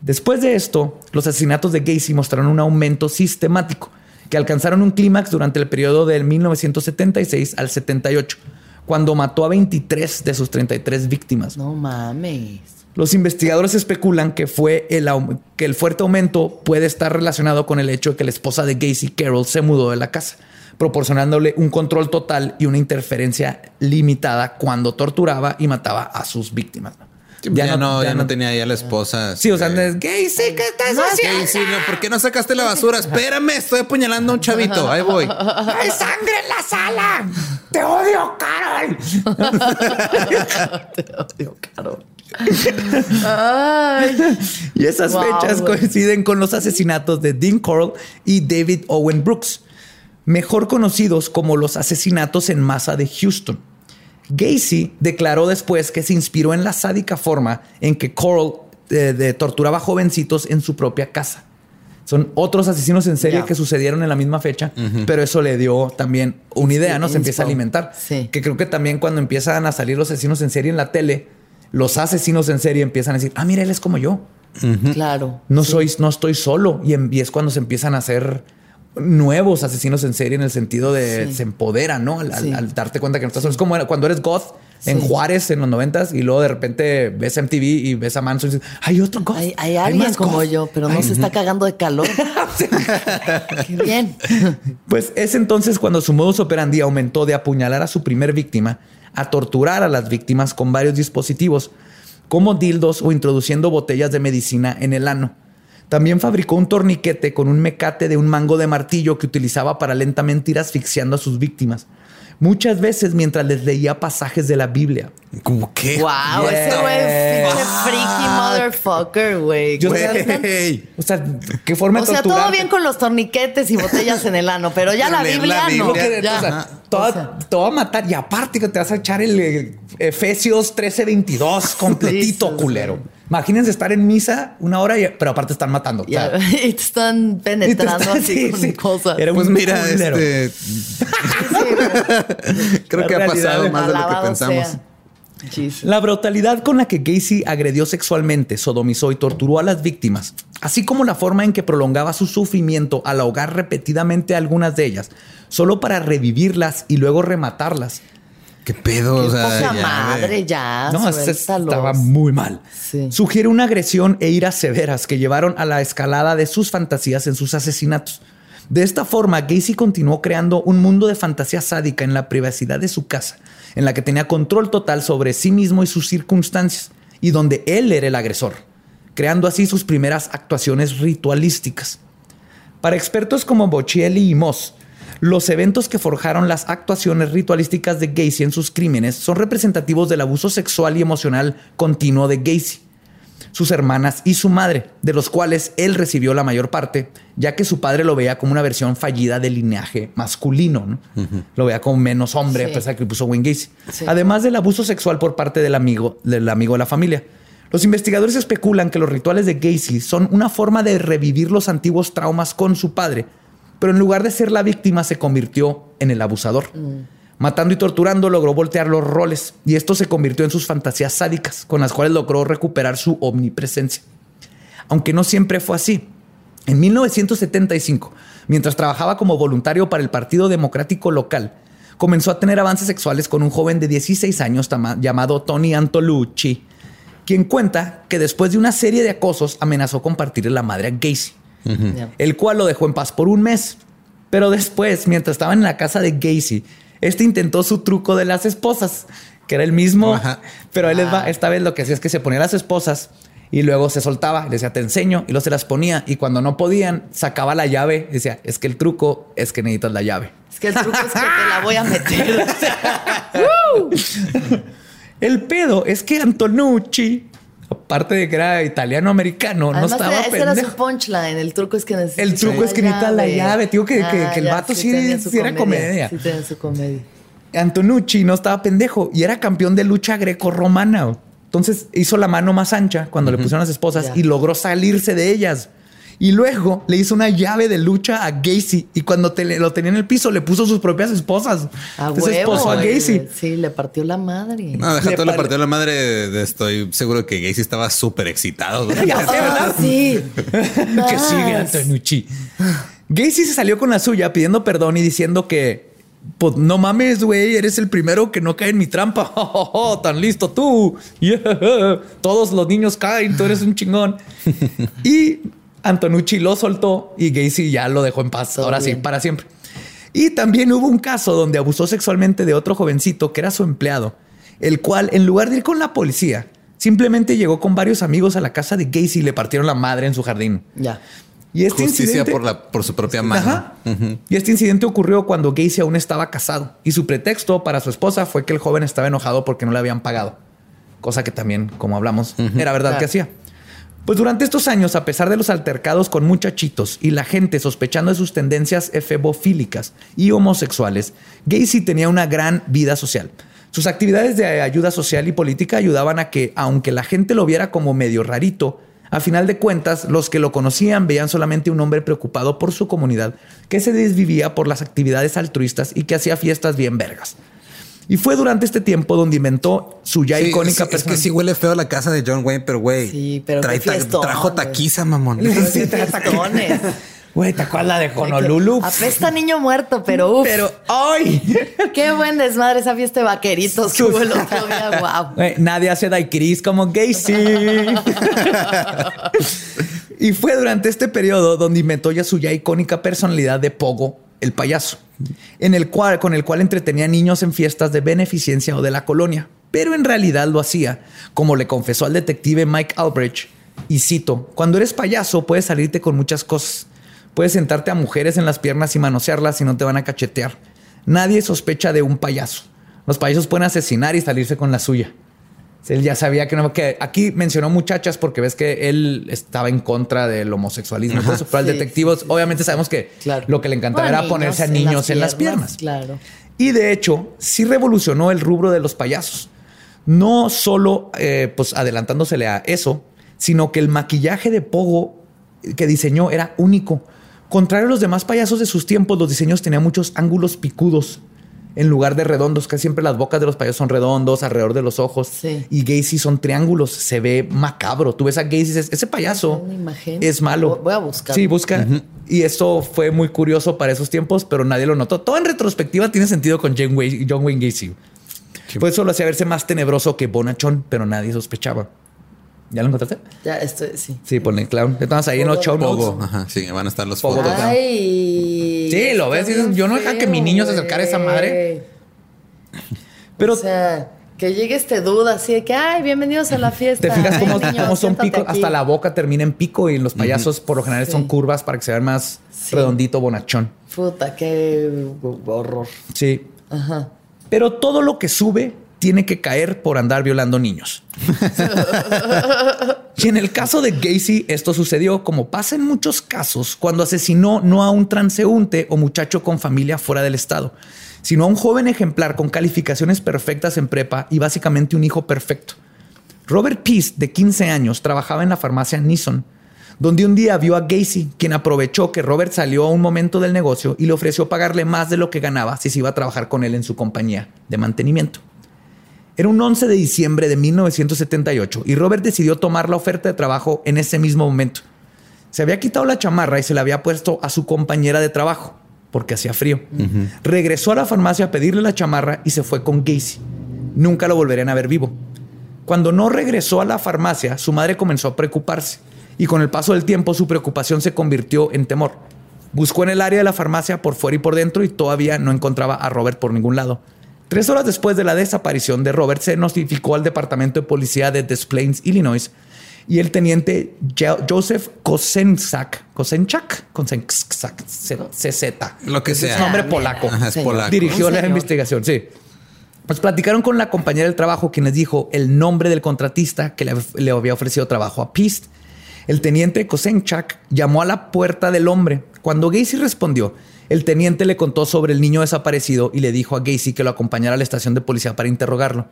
Después de esto, los asesinatos de Gacy mostraron un aumento sistemático que alcanzaron un clímax durante el periodo del 1976 al 78, cuando mató a 23 de sus 33 víctimas. No mames. Los investigadores especulan que fue el, que el fuerte aumento puede estar relacionado con el hecho de que la esposa de Gacy, Carol, se mudó de la casa, proporcionándole un control total y una interferencia limitada cuando torturaba y mataba a sus víctimas. Ya, no, ya, no, tenía ya la esposa. Sí, o sea, este, es Gacy, ¿qué estás No, haciendo? sí, sí, no, ¿por qué no sacaste la basura? Espérame, estoy apuñalando a un chavito. Ahí voy. ¡Hay sangre en la sala! ¡Te odio, Carol! Te odio, Carol. y esas Wow, fechas coinciden con los asesinatos de Dean Coral y David Owen Brooks, mejor conocidos como los asesinatos en masa de Houston. Gacy declaró después que se inspiró en la sádica forma en que Coral eh, de- torturaba jovencitos en su propia casa. Son otros asesinos en serie que sucedieron en la misma fecha, pero eso le dio también una idea, ¿no? Se empieza a alimentar. Sí. Que creo que también cuando empiezan a salir los asesinos en serie en la tele, los asesinos en serie empiezan a decir, ah, mira, él es como yo. Claro. No soy, no estoy solo. Y, en- y es cuando se empiezan a hacer nuevos asesinos en serie en el sentido de Sí. se empodera, ¿no? Al, al- Sí. al darte cuenta que no estás solo. Es como cuando eres goth en Sí. Juárez en los noventas y luego de repente ves MTV y ves a Manson y dices, hay otro goth. Hay, hay alguien más como goth". yo, pero no se está cagando de calor. Qué bien. Pues es entonces cuando su modus operandi aumentó de apuñalar a su primer víctima a torturar a las víctimas con varios dispositivos, como dildos o introduciendo botellas de medicina en el ano. También fabricó un torniquete con un mecate de un mango de martillo que utilizaba para lentamente ir asfixiando a sus víctimas. Muchas veces mientras les leía pasajes de la Biblia. ¿Cómo qué? Wow, ese güey es pinche freaky motherfucker, güey. Yo- Güey. O sea, qué forma O de sea, torturar. todo bien con los torniquetes y botellas en el ano, pero ya la Biblia, la no. Biblia, Ya. o sea, Ajá. te, va, O sea. te va a matar y aparte que te vas a echar el eh, Efesios 13:22 completito, culero. Imagínense estar en misa una hora, y- pero aparte están matando. O sea, Ya, y te están te penetrando están- así sí, con sí. cosas. Era Pues un mira, culero. este. Creo La que ha pasado más de lo que pensamos. sea. Jesus. La brutalidad con la que Gacy agredió sexualmente, sodomizó y torturó a las víctimas, así como la forma en que prolongaba su sufrimiento al ahogar repetidamente a algunas de ellas, solo para revivirlas y luego rematarlas. ¿Qué pedo? Qué o sea, poca ya, madre, güey. ya. No, estaba muy mal. Sí. Sugiere una agresión e iras severas que llevaron a la escalada de sus fantasías en sus asesinatos. De esta forma, Gacy continuó creando un mundo de fantasía sádica en la privacidad de su casa, en la que tenía control total sobre sí mismo y sus circunstancias, y donde él era el agresor, creando así sus primeras actuaciones ritualísticas. Para expertos como Boccielli y Moss, los eventos que forjaron las actuaciones ritualísticas de Gacy en sus crímenes son representativos del abuso sexual y emocional continuo de Gacy, sus hermanas y su madre, de los cuales él recibió la mayor parte, ya que su padre lo veía como una versión fallida del linaje masculino, ¿no? Lo veía como menos hombre, Sí. a pesar de que le puso Wayne Gacy. Sí. Además del abuso sexual por parte del amigo, del amigo de la familia. Los investigadores especulan que los rituales de Gacy son una forma de revivir los antiguos traumas con su padre, pero en lugar de ser la víctima se convirtió en el abusador. Matando y torturando logró voltear los roles y esto se convirtió en sus fantasías sádicas, con las cuales logró recuperar su omnipresencia. Aunque no siempre fue así. En 1975, mientras trabajaba como voluntario para el Partido Democrático local, comenzó a tener avances sexuales con un joven de 16 años llamado Tony Antolucci, quien cuenta que después de una serie de acosos amenazó con partirle la madre a Gacy, El cual lo dejó en paz por un mes. Pero después, mientras estaba en la casa de Gacy, este intentó su truco de las esposas, que era el mismo, Ajá. pero él les va, esta vez lo que hacía es que se ponía las esposas y luego se soltaba, le decía, te enseño, y luego se las ponía, y cuando no podían, sacaba la llave, y decía, es que el truco es que necesitas la llave. Es que el truco es que te la voy a meter. El pedo es que Antonucci, aparte de que era italiano-americano, no estaba era- ese era pendejo. su punchline. El truco es que necesitas El truco es que necesitas la llave. Digo que- que- que el vato sí- era comedia. Sí, tenía su comedia. Antonucci no estaba pendejo y era campeón de lucha greco-romana. Entonces hizo la mano más ancha cuando le pusieron las esposas Ya. y logró salirse de ellas. Y luego le hizo una llave de lucha a Gacy y cuando te- lo tenía en el piso le puso sus propias esposas. A Entonces huevo. esposó a güey. Gacy. Sí, le partió la madre. No, deja Le todo la pare- partió la madre. de- Estoy seguro que Gacy estaba súper excitado. Ya sé, Ah, ¿verdad? sí. que sigue. Antonucci. Gacy se salió con la suya pidiendo perdón y diciendo que, pues no mames, güey, eres el primero que no cae en mi trampa. Oh, oh, oh, tan listo tú. Yeah. Todos los niños caen, tú eres un chingón. y Antonucci lo soltó y Gacy ya lo dejó en paz. Todo Ahora sí, para siempre. Y también hubo un caso donde abusó sexualmente de otro jovencito que era su empleado, el cual, en lugar de ir con la policía, simplemente llegó con varios amigos a la casa de Gacy y le partieron la madre en su jardín. Ya. Y este Justicia incidente- por, la, por su propia mano. Ajá. Y este incidente ocurrió cuando Gacy aún estaba casado y su pretexto para su esposa fue que el joven estaba enojado porque no le habían pagado. cosa que también, como hablamos, era verdad que hacía. Pues durante estos años, a pesar de los altercados con muchachitos y la gente sospechando de sus tendencias efebofílicas y homosexuales, Gacy tenía una gran vida social. Sus actividades de ayuda social y política ayudaban a que, aunque la gente lo viera como medio rarito, a final de cuentas, los que lo conocían veían solamente un hombre preocupado por su comunidad, que se desvivía por las actividades altruistas y que hacía fiestas bien vergas. Y fue durante este tiempo donde inventó su ya icónica es, es que sí huele feo la casa de John Wayne, pero güey. Sí, pero trae, fiestón, trajo taquiza, mamón. Sí, tacones. Güey, ¿te acuerdas la de Honolulu? Apesta niño muerto, pero uff. Pero, ¡ay! Qué buen desmadre esa fiesta de vaqueritos que hubo el otro día. Wow. Nadie hace daiquiris como Gacy. y fue durante este periodo donde inventó ya su ya icónica personalidad de Pogo, el payaso, con el cual entretenía niños en fiestas de beneficencia o de la colonia. Pero en realidad lo hacía, como le confesó al detective Mike Albrecht, y cito, cuando eres payaso puedes salirte con muchas cosas. Puedes sentarte a mujeres en las piernas y manosearlas y no te van a cachetear. Nadie sospecha de un payaso. Los payasos pueden asesinar y salirse con la suya. Él ya sabía que no, que aquí mencionó muchachas porque ves que él estaba en contra del homosexualismo. pero al Sí, sí. obviamente sabemos que Claro. lo que le encantaba Bueno, era ponerse a niños en las piernas. Claro. Y de hecho, sí revolucionó el rubro de los payasos. No solo eh, pues adelantándosele a eso, sino que el maquillaje de Pogo que diseñó era único. Contrario a los demás payasos de sus tiempos, los diseños tenían muchos ángulos picudos en lugar de redondos. Casi siempre las bocas de los payasos son redondos alrededor de los ojos. Sí. Y Gacy son triángulos. Se ve macabro. Tú ves a Gacy y dices, ese payaso es malo. Voy a buscarlo. Sí, busca. Y esto fue muy curioso para esos tiempos, pero nadie lo notó. Todo en retrospectiva tiene sentido con John Wayne, John Wayne Gacy. Pues eso lo hacía verse más tenebroso que Bonachón, pero nadie sospechaba. ¿Ya lo encontraste? Ya estoy, sí. Sí, ponle clown. Estamos ahí en los show. Pogo. Ajá, sí, van a estar los Pogo. fotos. Ay. Sí, lo ves dices, yo no deja que mi niño se acercara a esa madre. Pero o sea, que llegue este duda así de que, ay, bienvenidos a la fiesta. te fijas Ay, cómo, niño, cómo son picos, aquí. hasta la boca termina en pico y en los payasos por lo general son curvas para que se vean más Sí. redondito, bonachón. Puta, qué horror. Sí. Ajá. Pero todo lo que sube tiene que caer por andar violando niños. y en el caso de Gacy, esto sucedió como pasa en muchos casos cuando asesinó no a un transeúnte o muchacho con familia fuera del estado, sino a un joven ejemplar con calificaciones perfectas en prepa y básicamente un hijo perfecto. Robert Peace, de 15 años, trabajaba en la farmacia Nissan, donde un día vio a Gacy, quien aprovechó que Robert salió a un momento del negocio y le ofreció pagarle más de lo que ganaba si se iba a trabajar con él en su compañía de mantenimiento. Era un 11 de diciembre de 1978 y Robert decidió tomar la oferta de trabajo en ese mismo momento. Se había quitado la chamarra y se la había puesto a su compañera de trabajo porque hacía frío. Regresó a la farmacia a pedirle la chamarra y se fue con Gacy. Nunca lo volverían a ver vivo. Cuando no regresó a la farmacia, su madre comenzó a preocuparse y con el paso del tiempo su preocupación se convirtió en temor. Buscó en el área de la farmacia por fuera y por dentro y todavía no encontraba a Robert por ningún lado. Tres horas después de la desaparición de Robert, se notificó al Departamento de Policía de Des Plaines, Illinois, y el teniente Jo- Joseph Kosenczak, Kosenczak, Kosenczak, CZ, Lo que sea. Es nombre polaco. Ajá, es polaco. Dirigió la investigación, sí. Pues platicaron con la compañera del trabajo, quien les dijo el nombre del contratista que le, le había ofrecido trabajo a Pist. El teniente Kosenchak llamó a la puerta del hombre. Cuando Gacy respondió, el teniente le contó sobre el niño desaparecido y le dijo a Gacy que lo acompañara a la estación de policía para interrogarlo.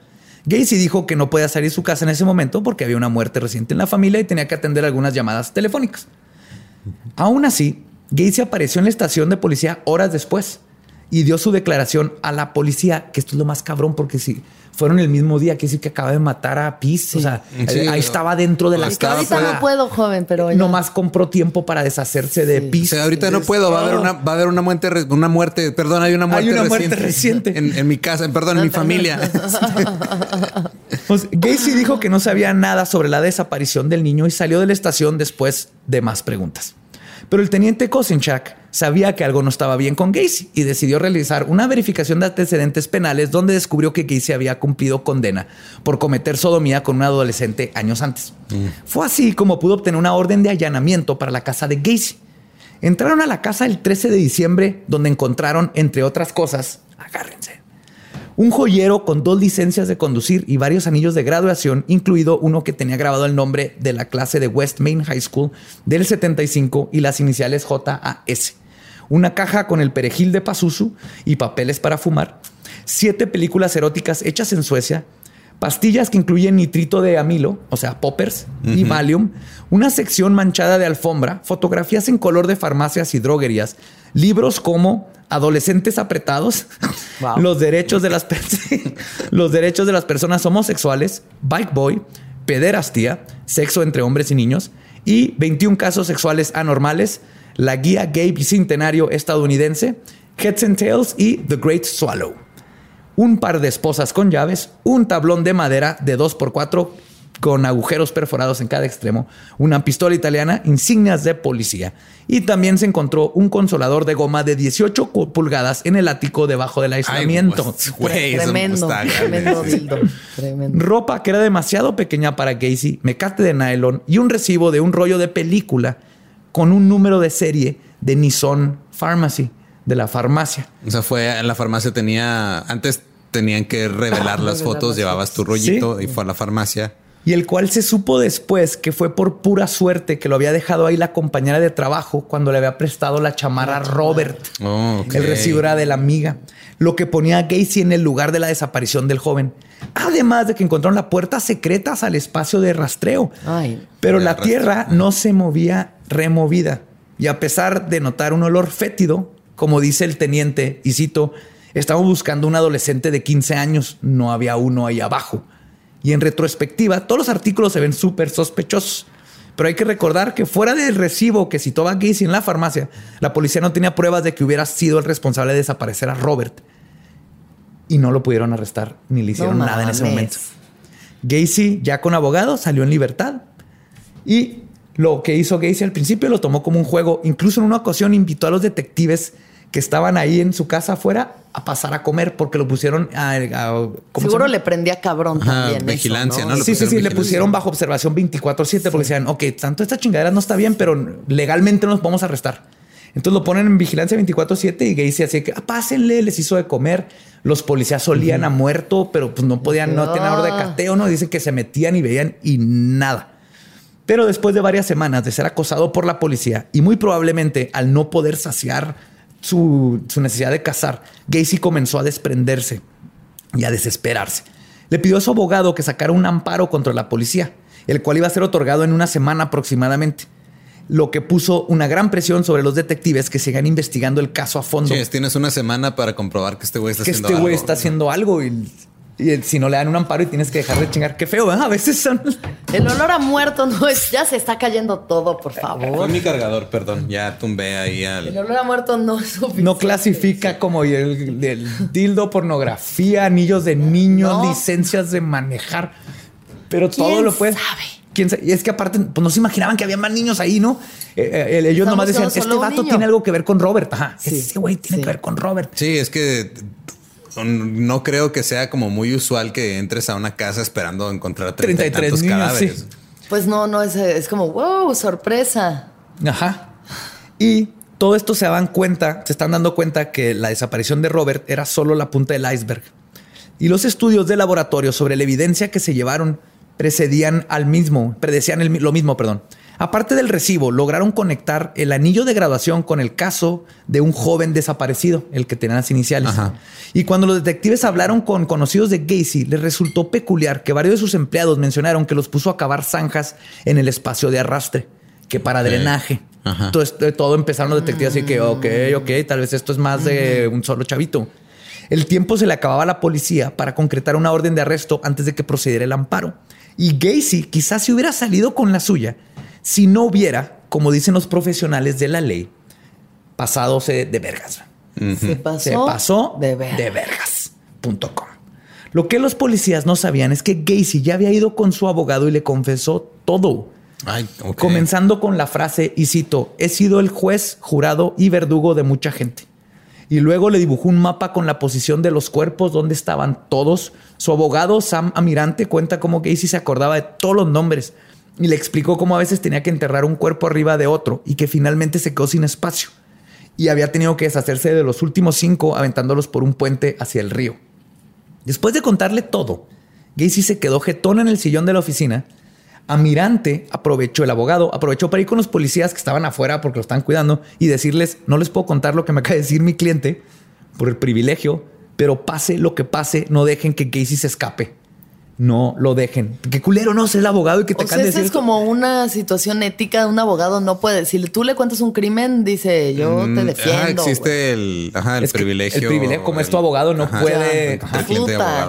Gacy dijo que no podía salir de su casa en ese momento porque había una muerte reciente en la familia y tenía que atender algunas llamadas telefónicas. Aún así, Gacy apareció en la estación de policía horas después y dio su declaración a la policía, que esto es lo más cabrón porque si fueron el mismo día, que decir que acaba de matar a Peace, o sea, Sí, ahí estaba dentro de la Estaba Ahorita fuera. no puedo, joven, pero ya. Nomás compró tiempo para deshacerse de. O sea, ahorita no puedo, va a haber una, va a haber una muerte, una muerte, perdón, hay una muerte, una muerte reciente, reciente. En, en mi casa, perdón, en mi familia. Pues, Gacy dijo que no sabía nada sobre la desaparición del niño y salió de la estación después de más preguntas. Pero el teniente Kosinchak sabía que algo no estaba bien con Gacy y decidió realizar una verificación de antecedentes penales donde descubrió que Gacy había cumplido condena por cometer sodomía con un adolescente años antes. Fue así como pudo obtener una orden de allanamiento para la casa de Gacy. Entraron a la casa el 13 de diciembre donde encontraron, entre otras cosas, agárrense, un joyero con dos licencias de conducir y varios anillos de graduación, incluido uno que tenía grabado el nombre de la clase de West Main High School del 75 y las iniciales JAS, una caja con el perejil de Pazuzu y papeles para fumar, siete películas eróticas hechas en Suecia, pastillas que incluyen nitrito de amilo, o sea, poppers y Valium, una sección manchada de alfombra, fotografías en color de farmacias y droguerías, libros como Adolescentes apretados, los derechos de las los derechos de las personas homosexuales, Bike Boy, pederastía, sexo entre hombres y niños y 21 casos sexuales anormales, la guía gay bicentenario estadounidense, Heads and Tails y The Great Swallow un par de esposas con llaves, un tablón de madera de 2x4 con agujeros perforados en cada extremo, una pistola italiana, insignias de policía. Y también se encontró un consolador de goma de 18 pulgadas en el ático debajo del aislamiento. tremendo, tremendo, Ropa que era demasiado pequeña para Casey, mecate de nylon y un recibo de un rollo de película con un número de serie de Nissan Pharmacy de la farmacia. O sea, fue en la farmacia tenía antes tenían que revelar las fotos, llevabas tu rollito y fue a la farmacia. Y el cual se supo después que fue por pura suerte que lo había dejado ahí la compañera de trabajo cuando le había prestado la chamarra a Robert. Oh, el recibo era de la amiga, lo que ponía a Gacy en el lugar de la desaparición del joven. Además de que encontraron la puerta secretas al espacio de rastreo. Pero la tierra no se movía removida. Y a pesar de notar un olor fétido, como dice el teniente, y cito, estamos buscando un adolescente de 15 años, no había uno ahí abajo. Y en retrospectiva, todos los artículos se ven súper sospechosos. Pero hay que recordar que fuera del recibo que citó Gacy en la farmacia, la policía no tenía pruebas de que hubiera sido el responsable de desaparecer a Robert. Y no lo pudieron arrestar ni le hicieron nada en ese momento. Gacy, ya con abogado, salió en libertad. Y lo que hizo Gacy al principio lo tomó como un juego. Incluso en una ocasión invitó a los detectives que estaban ahí en su casa afuera a pasar a comer porque lo pusieron a, seguro le prendía cabrón también vigilancia ¿no? sí sí sí le pusieron bajo observación 24/7 porque decían ok tanto esta chingadera no está bien pero legalmente no nos podemos arrestar entonces lo ponen en vigilancia 24/7 y Gacy así que ah, pásenle les hizo de comer los policías solían a muerto pero pues no podían no tener orden de cateo no dicen que se metían y veían y nada. Pero después de varias semanas de ser acosado por la policía y muy probablemente al no poder saciar su, necesidad de cazar, Gacy comenzó a desprenderse y a desesperarse. Le pidió a su abogado que sacara un amparo contra la policía, el cual iba a ser otorgado en una semana aproximadamente lo que puso una gran presión sobre los detectives que sigan investigando el caso a fondo. Sí, tienes una semana para comprobar que este güey está haciendo algo. Que este güey está haciendo algo y y si no le dan un amparo y tienes que dejar de chingar, qué feo, ¿eh? A veces son. El olor a muerto no es. Ya se está cayendo todo, por favor. Fue mi cargador, perdón. Ya tumbé ahí al. El olor a muerto no es suficiente. No clasifica como el, dildo, pornografía, anillos de niños, licencias de manejar. Pero todo lo puede. Sabe? ¿Quién sabe? Y es que aparte, pues no se imaginaban que había más niños ahí, ¿no? Eh, eh, ellos nomás decían, este vato tiene algo que ver con Robert. Ajá. ese güey tiene que ver con Robert. Sí, es que no creo que sea como muy usual que entres a una casa esperando encontrar 33 cadáveres. Pues no, no es, es como wow, sorpresa. Ajá. Y todo esto se dan cuenta, se están dando cuenta que la desaparición de Robert era solo la punta del iceberg. Y los estudios de laboratorio sobre la evidencia que se llevaron precedían al mismo, predecían lo mismo, perdón. Aparte del recibo, lograron conectar el anillo de graduación con el caso de un joven desaparecido, el que tenía las iniciales. Y cuando los detectives hablaron con conocidos de Gacy, les resultó peculiar que varios de sus empleados mencionaron que los puso a cavar zanjas en el espacio de arrastre, que para drenaje. Entonces, todo empezaron los detectives así que, ok, ok, tal vez esto es más de un solo chavito. El tiempo se le acababa a la policía para concretar una orden de arresto antes de que procediera el amparo. Y Gacy quizás se hubiera salido con la suya si no hubiera, como dicen los profesionales de la ley, pasado de vergas. Se pasó, de, vergas.com. Lo que los policías no sabían es que Gacy ya había ido con su abogado y le confesó todo. Comenzando con la frase, y cito, he sido el juez, jurado y verdugo de mucha gente. Y luego le dibujó un mapa con la posición de los cuerpos, donde estaban todos. Su abogado, Sam Amirante, cuenta cómo Gacy se acordaba de todos los nombres y le explicó cómo a veces tenía que enterrar un cuerpo arriba de otro y que finalmente se quedó sin espacio y había tenido que deshacerse de los últimos cinco aventándolos por un puente hacia el río. Después de contarle todo, Gacy se quedó jetón en el sillón de la oficina. Amirante aprovechó, el abogado aprovechó para ir con los policías que estaban afuera porque lo están cuidando y decirles, no les puedo contar lo que me acaba de decir mi cliente por el privilegio, pero pase lo que pase, no dejen que Gacy se escape no lo dejen. Qué culero, no, ser el abogado y que te o sea, esa es como una situación ética de un abogado. No puede decir, tú le cuentas un crimen, dice, yo te mm, defiendo. existe el, ajá, el privilegio. el privilegio, como es tu abogado, no puede.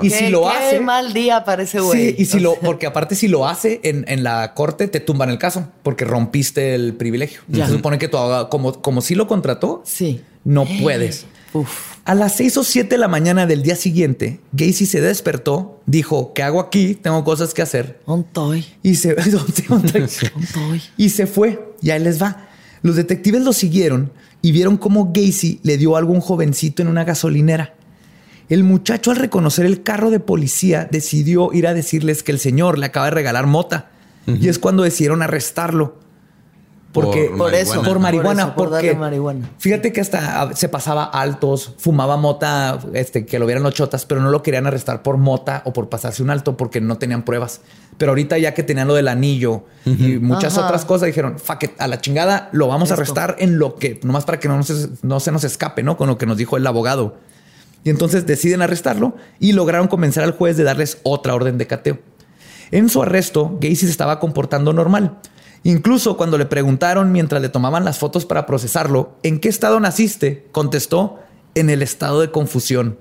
y si lo hace. mal día parece güey. Sí, y si lo, porque aparte, si lo hace en, en, la corte, te tumban el caso porque rompiste el privilegio. Se supone que tu abogado, como, como si lo contrató, sí. no puedes. A las 6 o 7 de la mañana del día siguiente, Gacy se despertó, dijo, ¿qué hago aquí? Tengo cosas que hacer. Ontoy. Y se, y se fue. Y ahí les va. Los detectives lo siguieron y vieron cómo Gacy le dio algo a un jovencito en una gasolinera. El muchacho al reconocer el carro de policía decidió ir a decirles que el señor le acaba de regalar mota. Y es cuando decidieron arrestarlo. Porque, por, eso, por marihuana. Por porque, marihuana. Fíjate que hasta se pasaba altos, fumaba mota, este, que lo vieran los chotas, pero no lo querían arrestar por mota o por pasarse un alto porque no tenían pruebas. Pero ahorita ya que tenían lo del anillo y muchas otras cosas, dijeron, fuck it, a la chingada, lo vamos a arrestar en lo que, nomás para que no, se, no se nos escape, ¿no? Con lo que nos dijo el abogado. Y entonces deciden arrestarlo y lograron convencer al juez de darles otra orden de cateo. En su arresto, Gacy se estaba comportando normal Incluso cuando le preguntaron mientras le tomaban las fotos para procesarlo, ¿en qué estado naciste? Contestó, en el estado de confusión.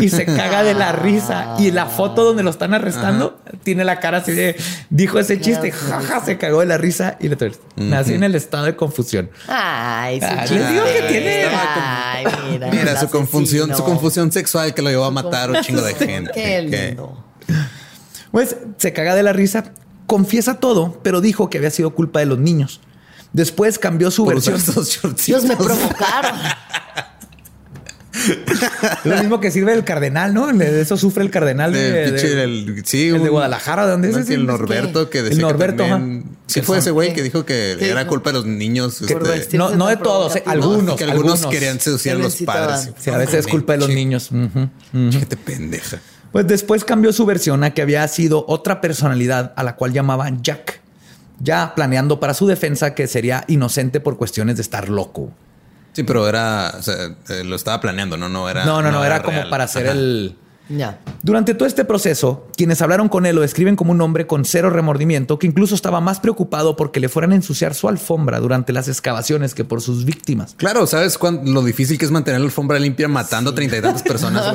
Y se caga de la risa. Y la foto donde lo están arrestando tiene la cara así de, dijo ese chiste, jaja, se cagó de la risa y le nací en el estado de confusión. Ay, ah, les digo que tiene. Ay, mira, mira su confusión, su confusión sexual que lo llevó a matar un chingo de gente. Qué lindo. Pues se caga de la risa confiesa todo, pero dijo que había sido culpa de los niños. Después cambió su versión. Dios me provocaron. Lo mismo que sirve el cardenal, ¿no? De eso sufre el cardenal de, sí, el de Guadalajara. ¿De dónde es? el Norberto que decía el Norberto, que sí fue ese güey que dijo que era culpa de los niños. Este, no, no de todos, eh, algunos. Que algunos, querían seducir a los padres. Sí, a veces es culpa de los niños. Qué te pendeja. Pues después cambió su versión a que había sido otra personalidad a la cual llamaban Jack, ya planeando para su defensa que sería inocente por cuestiones de estar loco. Sí, pero era, o sea, eh, lo estaba planeando, no, no era. No, no, no, era, como para hacer el durante todo este proceso, quienes hablaron con él lo describen como un hombre con cero remordimiento que incluso estaba más preocupado porque le fueran a ensuciar su alfombra durante las excavaciones que por sus víctimas. Claro, ¿sabes lo difícil que es mantener la alfombra limpia matando treinta y tantas personas?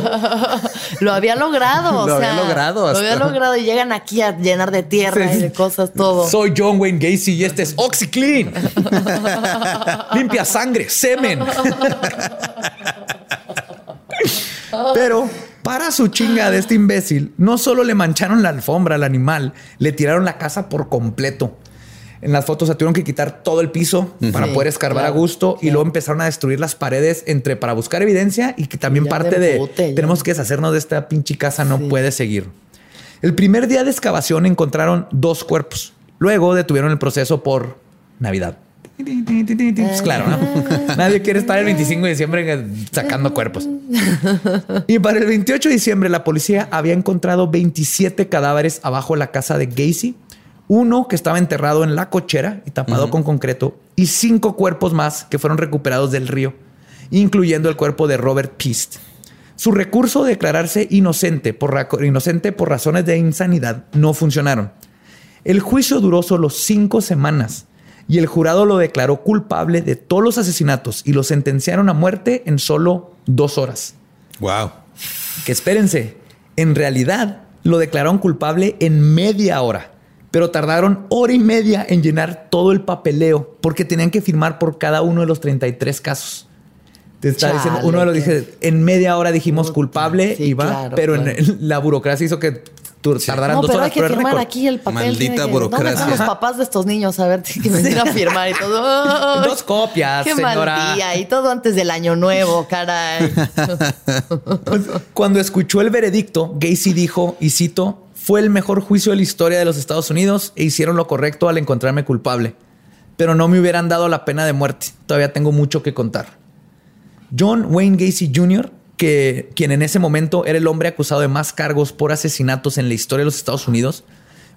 lo había logrado. lo había logrado. Lo había logrado y llegan aquí a llenar de tierra y de cosas todo. Soy John Wayne Gacy y este es OxyClean. Limpia sangre, semen. Pero para su chinga de este imbécil, no solo le mancharon la alfombra al animal, le tiraron la casa por completo. En las fotos se tuvieron que quitar todo el piso para poder escarbar a gusto y luego empezaron a destruir las paredes entre para buscar evidencia y que también parte de, tenemos que deshacernos de esta pinche casa, no puede seguir. El primer día de excavación encontraron dos cuerpos. Luego detuvieron el proceso por Navidad. Pues claro, ¿no? Nadie quiere estar el 25 de diciembre sacando cuerpos. Y para el 28 de diciembre, la policía había encontrado 27 cadáveres abajo de la casa de Gacy, uno que estaba enterrado en la cochera y tapado con concreto, y cinco cuerpos más que fueron recuperados del río, incluyendo el cuerpo de Robert Pist. Su recurso de declararse inocente por, inocente por razones de insanidad no funcionaron. El juicio duró solo cinco semanas y el jurado lo declaró culpable de todos los asesinatos y lo sentenciaron a muerte en solo dos horas. Wow. Que espérense, en realidad lo declararon culpable en media hora, pero tardaron hora y media en llenar todo el papeleo porque tenían que firmar por cada uno de los 33 casos. Te está diciendo, uno de los dije, en media hora dijimos culpable y va, pero en la burocracia hizo que tardarán no, dos pero horas. Hay que firmar aquí el papel. Maldita burocracia. los papás de estos niños a ver que me a firmar y todo. Dos copias, Qué señora. Mal día. Y todo antes del año nuevo, caray. Cuando escuchó el veredicto, Gacy dijo, y cito, fue el mejor juicio de la historia de los Estados Unidos e hicieron lo correcto al encontrarme culpable. Pero no me hubieran dado la pena de muerte. Todavía tengo mucho que contar. John Wayne Gacy Jr que quien en ese momento era el hombre acusado de más cargos por asesinatos en la historia de los Estados Unidos,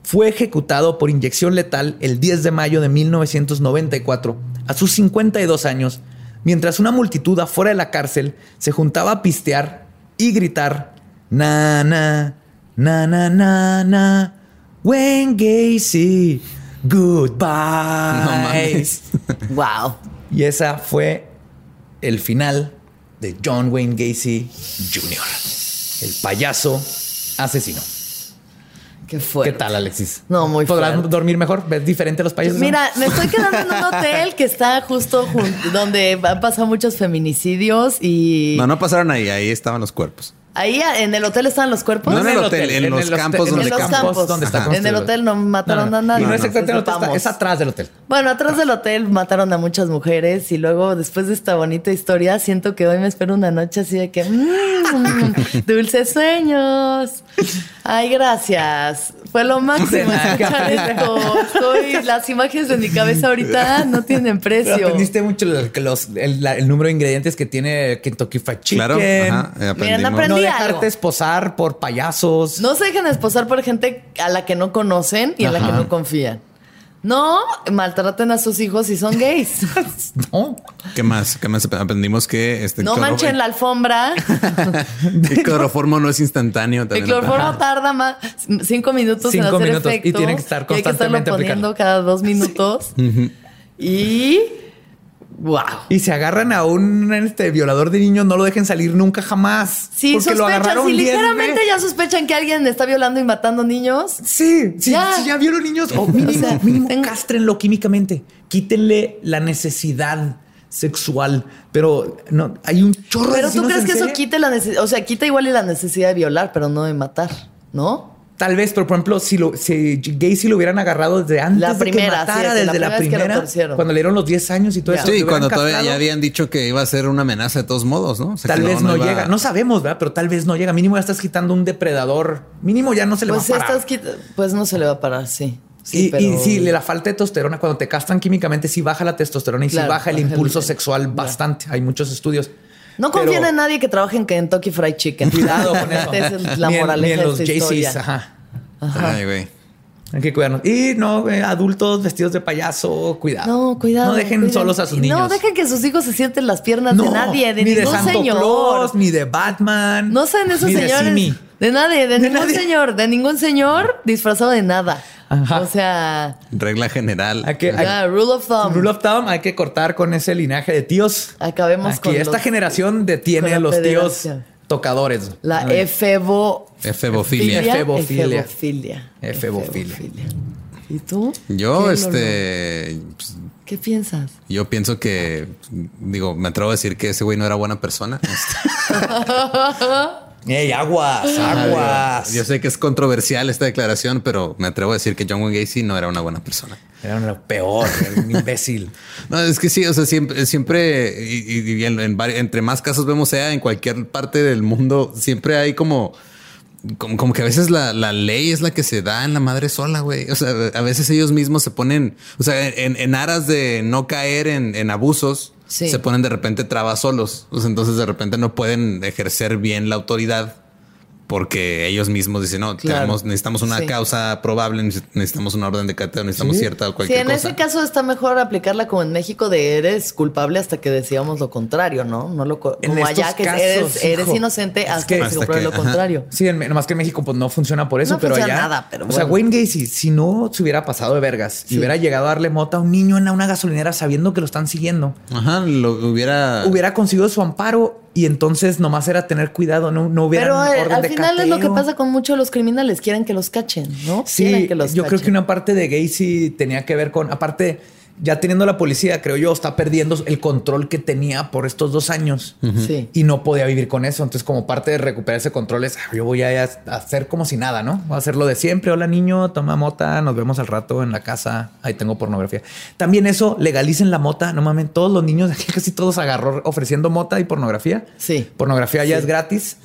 fue ejecutado por inyección letal el 10 de mayo de 1994, a sus 52 años, mientras una multitud afuera de la cárcel se juntaba a pistear y gritar, na, na, na, na, na, na, Wayne Gacy, goodbye. Wow. Y esa fue el final de John Wayne Gacy Jr., el payaso asesino. Qué fuerte. ¿Qué tal, Alexis? No, muy ¿Podrás fuerte. dormir mejor? ¿Ves diferente los payasos? Mira, me estoy quedando en un hotel que está justo donde han pasado muchos feminicidios y No, no pasaron ahí, ahí estaban los cuerpos. Ahí en el hotel estaban los cuerpos. No en el hotel, en los campos en donde los campos. donde está. En el hotel no mataron a nadie. Y no es exactamente en es atrás del hotel. Bueno, atrás del hotel mataron a muchas mujeres y luego después de esta bonita historia siento que hoy me espero una noche así de que mm, dulces sueños. Ay, gracias. Fue lo máximo escuchar esto. Estoy, las imágenes de mi cabeza ahorita no tienen Pero precio. aprendiste mucho los, los- el, la- el número de ingredientes que tiene Kentucky Fried Chicken. Claro. Ajá, eh, aprendí No algo. dejarte esposar por payasos. No se dejen esposar por gente a la que no conocen y a la que Ajá. no confían. No maltraten a sus hijos si son gays. No. ¿Qué más? ¿Qué más aprendimos que este No cloro- manchen la alfombra. El cloroformo no es instantáneo. El cloroformo tarda más cinco minutos Cinco en hacer minutos, y efecto. tiene que estar y hay que estarlo constantemente poniendo aplicando. cada dos minutos. Y wow. Y se agarran a un este, violador de niños, no lo dejen salir nunca jamás. Si porque lo sospechan, agarraron si 10 ligeramente ya sospechan que alguien está violando y matando niños, Sí, sí, Ya. ya. ya vieron niños. O mínimo, O sea, mínimo tengo- cástrenlo químicamente. Quítenle la necesidad sexual. Pero no, hay un chorro de pero tú crees que eso quite la necesidad, o sea, quita igual y la necesidad de violar, pero no de matar, ¿no? Tal vez, pero por ejemplo, si lo, si Gacy lo hubieran agarrado desde antes La de primera, sí, matara, desde la desde la primera que lo cuando le dieron los 10 años y todo Ya. eso. Sí, cuando todavía ya habían dicho que iba a ser una amenaza de todos modos, ¿no? O sea, Tal vez no, iba- llega. No sabemos, ¿verdad? Pero tal vez no llega. Mínimo ya estás quitando un depredador. Mínimo ya no se le Pues va a parar. estas quita- pues no se le va a parar, sí. Sí, y, pero- y sí, la falta de testosterona, cuando te castran químicamente, sí baja la testosterona y Claro, sí baja el baja el- impulso sexual bastante. Hay muchos estudios. No Pero confíen en nadie que trabaje en Kentucky Fried Chicken. Cuidado con eso. Esa es la en- moraleja ni en de los esta historia. JCs. Ajá. Ay, güey. Hay que cuidarnos. Y no, eh, adultos vestidos de payaso, cuidado. No, cuidado. No dejen cuiden. solos a sus niños. No dejen que sus hijos se sienten las piernas de nadie, de ni ningún de Santo señor. Claus, ni de Batman. No sean esos ni de señores. Simi. De nadie, de, De ningún nadie. señor, de ningún señor disfrazado de nada. Ajá. O sea, Regla general. Hay que, hay- ya, rule of thumb. Rule of thumb, hay que cortar con ese linaje de tíos. Acabemos Aquí, con esta los- generación detiene a los tíos tocadores. La efebo... Efebofilia. Efebofilia. Efebofilia. Efebofilia. ¿Y tú? Yo, ¿Qué, este. pues? ¿Qué piensas? yo pienso que. Digo, me atrevo a decir que ese güey no era buena persona. ¡Ey, aguas! ¡Aguas! Yo sé que es controversial esta declaración, pero me atrevo a decir que John Wayne Gacy no era una buena persona. Era lo peor, era un imbécil. No, es que sí, o sea, siempre, siempre y, y- en- en entre más casos vemos sea en cualquier parte del mundo, siempre hay como, como, como que a veces la, la ley es la que se da en la madre sola, güey. O sea, a veces ellos mismos se ponen, o sea, en, en aras de no caer en, en abusos, Sí. se ponen de repente trabas solos. Sea, entonces de repente no pueden ejercer bien la autoridad. Porque ellos mismos dicen, no, Claro. tenemos, necesitamos una Sí. causa probable, necesitamos una orden de cateo, necesitamos cierta o Sí, cualquier en cosa. ese caso está mejor aplicarla como en México de eres culpable hasta que decíamos lo contrario, ¿no? No lo co- En como allá que casos, eres, eres inocente es hasta que- que, hasta se compruebe que- lo ajá. contrario. Sí, en, nomás que en México pues no funciona por eso, No pero funciona allá. nada, pero o sea. Wayne Gacy, si no se hubiera pasado de vergas y Sí. hubiera llegado a darle mota a un niño en una gasolinera sabiendo que lo están siguiendo, Ajá, lo hubiera. hubiera conseguido su amparo y entonces nomás era tener cuidado, no, no hubiera Pero eh, orden al de final es lo que pasa con muchos de los criminales, quieren que los cachen, ¿no? Sí, quieren que los yo creo que una parte de Gacy tenía que ver con, aparte, ya teniendo la policía, creo yo, está perdiendo el control que tenía por estos dos años Sí. y no podía vivir con eso. Entonces, como parte de recuperar ese control es, "Ah, yo voy a a hacer como si nada, ¿no? Voy a hacer lo de siempre. Hola niño, toma mota, nos vemos al rato en la casa. Ahí tengo pornografía. También eso, legalicen la mota. No mames, todos los niños, aquí casi todos agarró ofreciendo mota y pornografía. Sí. Pornografía ya es gratis.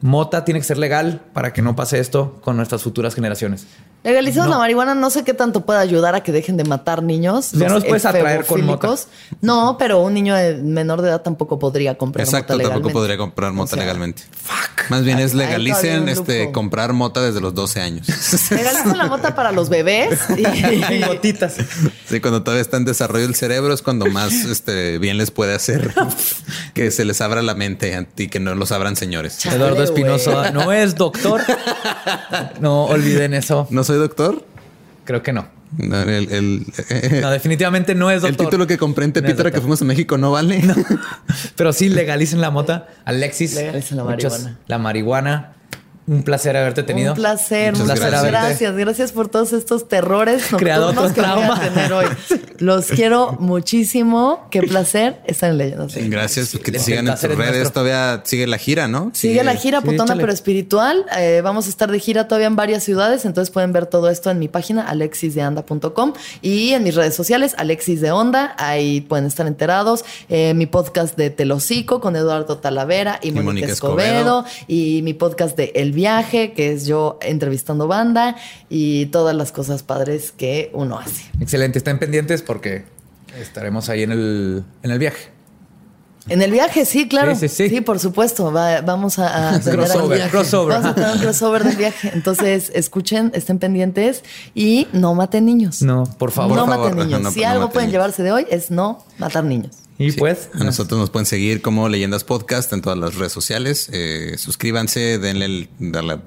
Mota tiene que ser legal para que no pase esto con nuestras futuras generaciones. Legalizamos la marihuana, no sé qué tanto puede ayudar a que dejen de matar niños. Ya nos puedes atraer con mota. No, pero un niño de menor de edad tampoco podría comprar Exacto, mota tampoco podría comprar mota legalmente. Fuck. Más bien es legalicen este comprar mota desde los 12 años. Legalicen la mota para los bebés y gotitas. Sí, cuando todavía está en desarrollo el cerebro es cuando más este, bien les puede hacer que se les abra la mente y que no los abran señores. Eduardo Espinosa no es doctor. No olviden eso. No soy doctor? Creo que no. No, definitivamente no es doctor. El título que compré en Tepito que fuimos a México no vale. Pero sí legalicen la mota. Alexis. Legalicen la marihuana. la marihuana. Un placer haberte tenido. Un placer, un placer gracias. gracias. Gracias por todos estos terrores nocturnos que voy a tener hoy. Los quiero muchísimo. Qué placer estar en Leyendas. Gracias. Que te sigan en tus redes. Todavía sigue la gira, ¿no? Sigue, la gira putona pero espiritual. Eh, vamos a estar de gira todavía en varias ciudades. Entonces pueden ver todo esto en mi página alexisdeanda.com y en mis redes sociales Alexis de Onda. Ahí pueden estar enterados. Eh, mi podcast de Telocico con Eduardo Talavera y, Mónica Escobedo. Y mi podcast de El viaje, que es yo entrevistando banda y todas las cosas padres que uno hace. Excelente, estén pendientes porque estaremos ahí en el, en el viaje. En el viaje, sí, claro. Sí, sí, sí. por supuesto. vamos a, a tener crossover, crossover. Vamos a tener un crossover del viaje. Entonces, escuchen, estén pendientes y no maten niños. No, por favor. No maten niños. si algo pueden llevarse de hoy es no matar niños. Y pues. A nosotros nos pueden seguir como Leyendas Podcast en todas las redes sociales. Eh, suscríbanse, denle, el,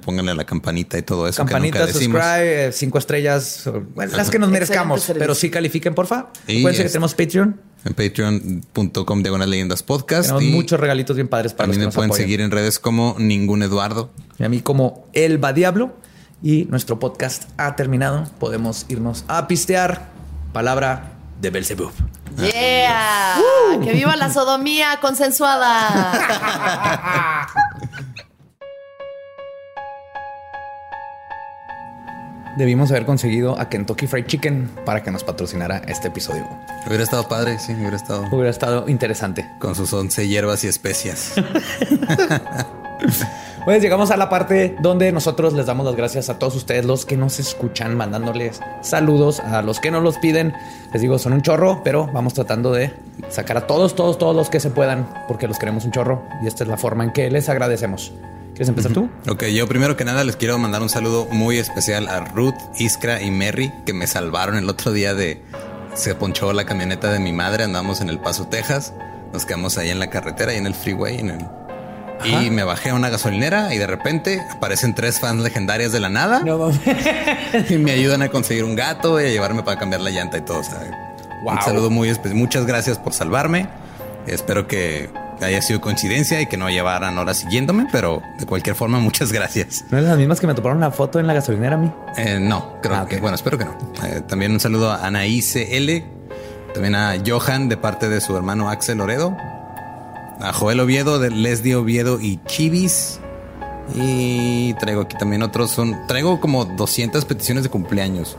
pónganle la campanita y todo eso. Campanita, subscribe, eh, cinco estrellas, las que nos merezcamos, pero sí califiquen, porfa. Acuérdense que tenemos Patreon. En patreon.com diagonal leyendas podcast. Tenemos muchos regalitos bien padres para a mí me pueden seguir en redes como ningún Eduardo. Y a mí como Elba Diablo. Y nuestro podcast ha terminado. Podemos irnos a pistear. Palabra de Belzebub. Yeah. Que viva la sodomía consensuada. Debimos haber conseguido a Kentucky Fried Chicken para que nos patrocinara este episodio. Hubiera estado padre, sí, hubiera estado. Hubiera estado interesante. Con sus once hierbas y especias. Pues llegamos a la parte donde nosotros les damos las gracias a todos ustedes, los que nos escuchan, mandándoles saludos a los que nos los piden. Les digo, son un chorro, pero vamos tratando de sacar a todos, todos, todos los que se puedan, porque los queremos un chorro y esta es la forma en que les agradecemos. ¿Quieres empezar tú? Ok, yo primero que nada les quiero mandar un saludo muy especial a Ruth, Iskra y Merry, que me salvaron el otro día de... Se ponchó la camioneta de mi madre, andamos en El Paso, Texas. Nos quedamos ahí en la carretera y en el freeway, en el y me bajé a una gasolinera y de repente aparecen tres fans legendarias de la nada. y me ayudan a conseguir un gato y a llevarme para cambiar la llanta y todo. Un saludo muy especial. Muchas gracias por salvarme. Espero que haya sido coincidencia y que no llevaran horas siguiéndome, pero de cualquier forma, muchas gracias. ¿No es las mismas que me toparon la foto en la gasolinera a mí? Eh, no, creo ah, que, bueno, espero que no. Eh, también un saludo a Anaíse L, también a Johan de parte de su hermano Axel Loredo, a Joel Oviedo, de Leslie Oviedo y Chivis. Y traigo aquí también otros. Son, traigo como 200 peticiones de cumpleaños.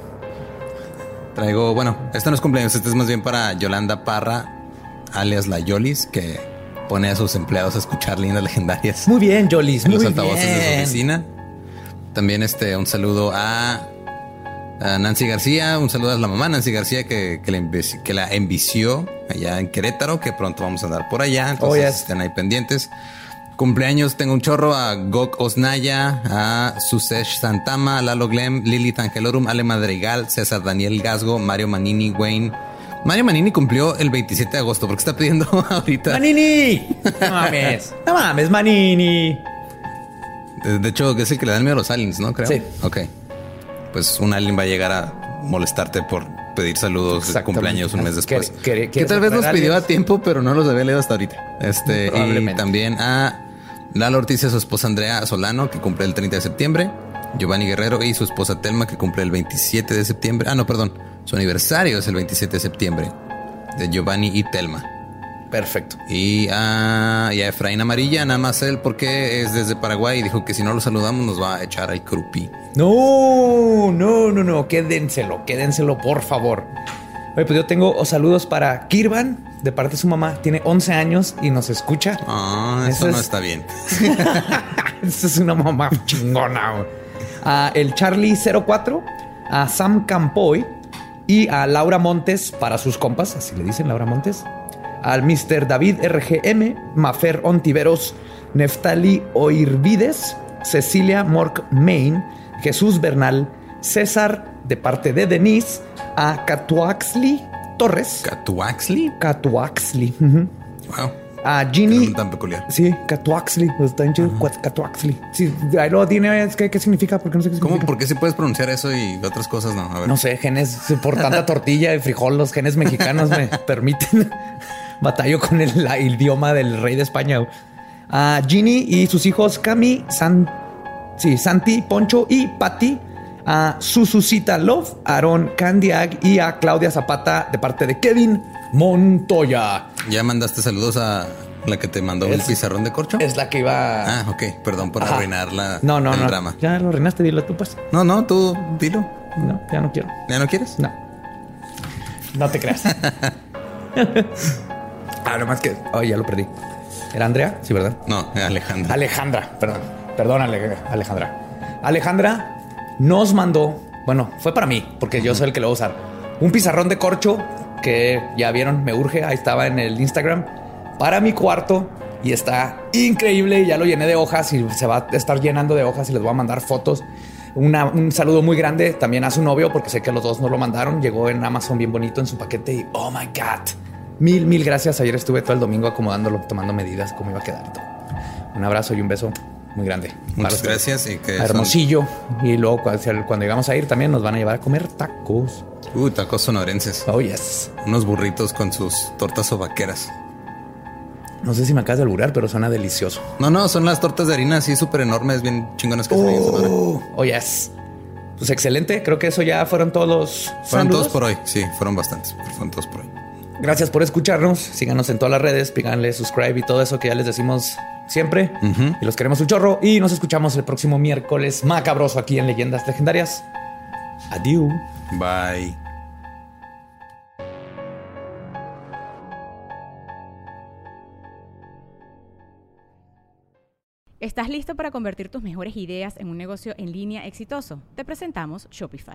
Traigo, bueno, esto no es cumpleaños, este es más bien para Yolanda Parra, alias la Yolis, que pone a sus empleados a escuchar lindas legendarias. Muy bien, Yolis. En los altavoces de su oficina. También este, un saludo a, Nancy García, un saludo a la mamá Nancy García que, que la envició allá en Querétaro, que pronto vamos a andar por allá. Entonces oh, estén ahí pendientes. Cumpleaños tengo un chorro a Gok Osnaya, a Susesh Santama, a Lalo Glem, Lili Tangelorum, Ale Madrigal, César Daniel Gasgo, Mario Manini, Wayne. Mario Manini cumplió el 27 de agosto, porque está pidiendo ahorita. ¡Manini! No mames. No mames, Manini. De, hecho, es el que le dan miedo a los aliens, ¿no? Creo. Sí. Ok. Pues un alien va a llegar a molestarte por pedir saludos de cumpleaños un mes después. Que, tal vez los pidió a tiempo, pero no los había leído hasta ahorita. Este, y también a Lalo Ortiz y su esposa Andrea Solano, que cumple el 30 de septiembre. Giovanni Guerrero y su esposa Telma, que cumple el 27 de septiembre. Ah, no, perdón. Su aniversario es el 27 de septiembre. De Giovanni y Telma. Perfecto. Y a, y a Efraín Amarilla, nada más él, porque es desde Paraguay y dijo que si no lo saludamos nos va a echar al crupi. No, no, no, no, quédenselo, quédenselo, por favor. Oye, pues yo tengo saludos para Kirvan, de parte de su mamá. Tiene 11 años y nos escucha. Ah, eso, no está bien. Esa es una mamá chingona. A el Charlie 04 a Sam Campoy y a Laura Montes para sus compas, así le dicen Laura Montes, al Mr. David RGM, Mafer Ontiveros, Neftali Oirvides, Cecilia Mork Main, Jesús Bernal, César de parte de Denise, a Catuaxli Torres. ¿Catuaxli? Catuaxli. Wow. A Ginny. tan peculiar. Sí, Catuaxli. Está en chido. Catuaxli. Sí, ahí lo tiene. ¿Qué, ¿Qué significa? Porque no sé qué ¿Cómo? ¿Por qué si puedes pronunciar eso y otras cosas no? A ver. No sé, genes por tanta tortilla y frijol, los genes mexicanos me permiten. Batallo con el, la- el idioma del rey de España. A Ginny y sus hijos Cami, San, sí, Santi, Poncho y Patty. A Sususita Love, Aaron Candiag y a Claudia Zapata de parte de Kevin Montoya. ¿Ya mandaste saludos a la que te mandó el pizarrón de corcho? Es la que iba. Ah, ok. Perdón por Ajá. arruinar la, no, no, el no. drama. Ya lo arruinaste, dilo tú, pues. No, no, tú dilo. No, ya no quiero. ¿Ya no quieres? No. No te creas. ah, nomás que. Oh, ya lo perdí. ¿Era Andrea? Sí, ¿verdad? No, Alejandra. Alejandra, perdón. Perdón, Ale- Alejandra. Alejandra nos mandó, bueno, fue para mí, porque yo soy el que lo va a usar. Un pizarrón de corcho que ya vieron, me urge, ahí estaba en el Instagram, para mi cuarto y está increíble. Ya lo llené de hojas y se va a estar llenando de hojas y les voy a mandar fotos. Una- un saludo muy grande también a su novio, porque sé que los dos nos lo mandaron. Llegó en Amazon bien bonito en su paquete y oh my God. Mil, mil gracias. Ayer estuve todo el domingo acomodándolo, tomando medidas, cómo iba a quedar. todo. Un abrazo y un beso muy grande. Muchas gracias y que son- Hermosillo. Y luego cuando, llegamos a ir también nos van a llevar a comer tacos. Uh, tacos sonorenses. Oh, yes. Unos burritos con sus tortas o vaqueras. No sé si me acabas de alburar, pero suena delicioso. No, no, son las tortas de harina así súper enormes, bien chingonas que se ven en Sonora. Oh, oh, yes. Pues excelente. Creo que eso ya fueron todos los Fueron saludos. todos por hoy. Sí, fueron bastantes. Fueron todos por hoy. Gracias por escucharnos. Síganos en todas las redes, píganle subscribe y todo eso que ya les decimos siempre. Y los queremos un chorro. Y nos escuchamos el próximo miércoles macabroso aquí en Leyendas Legendarias. Adiós. Bye. ¿Estás listo para convertir tus mejores ideas en un negocio en línea exitoso? Te presentamos Shopify.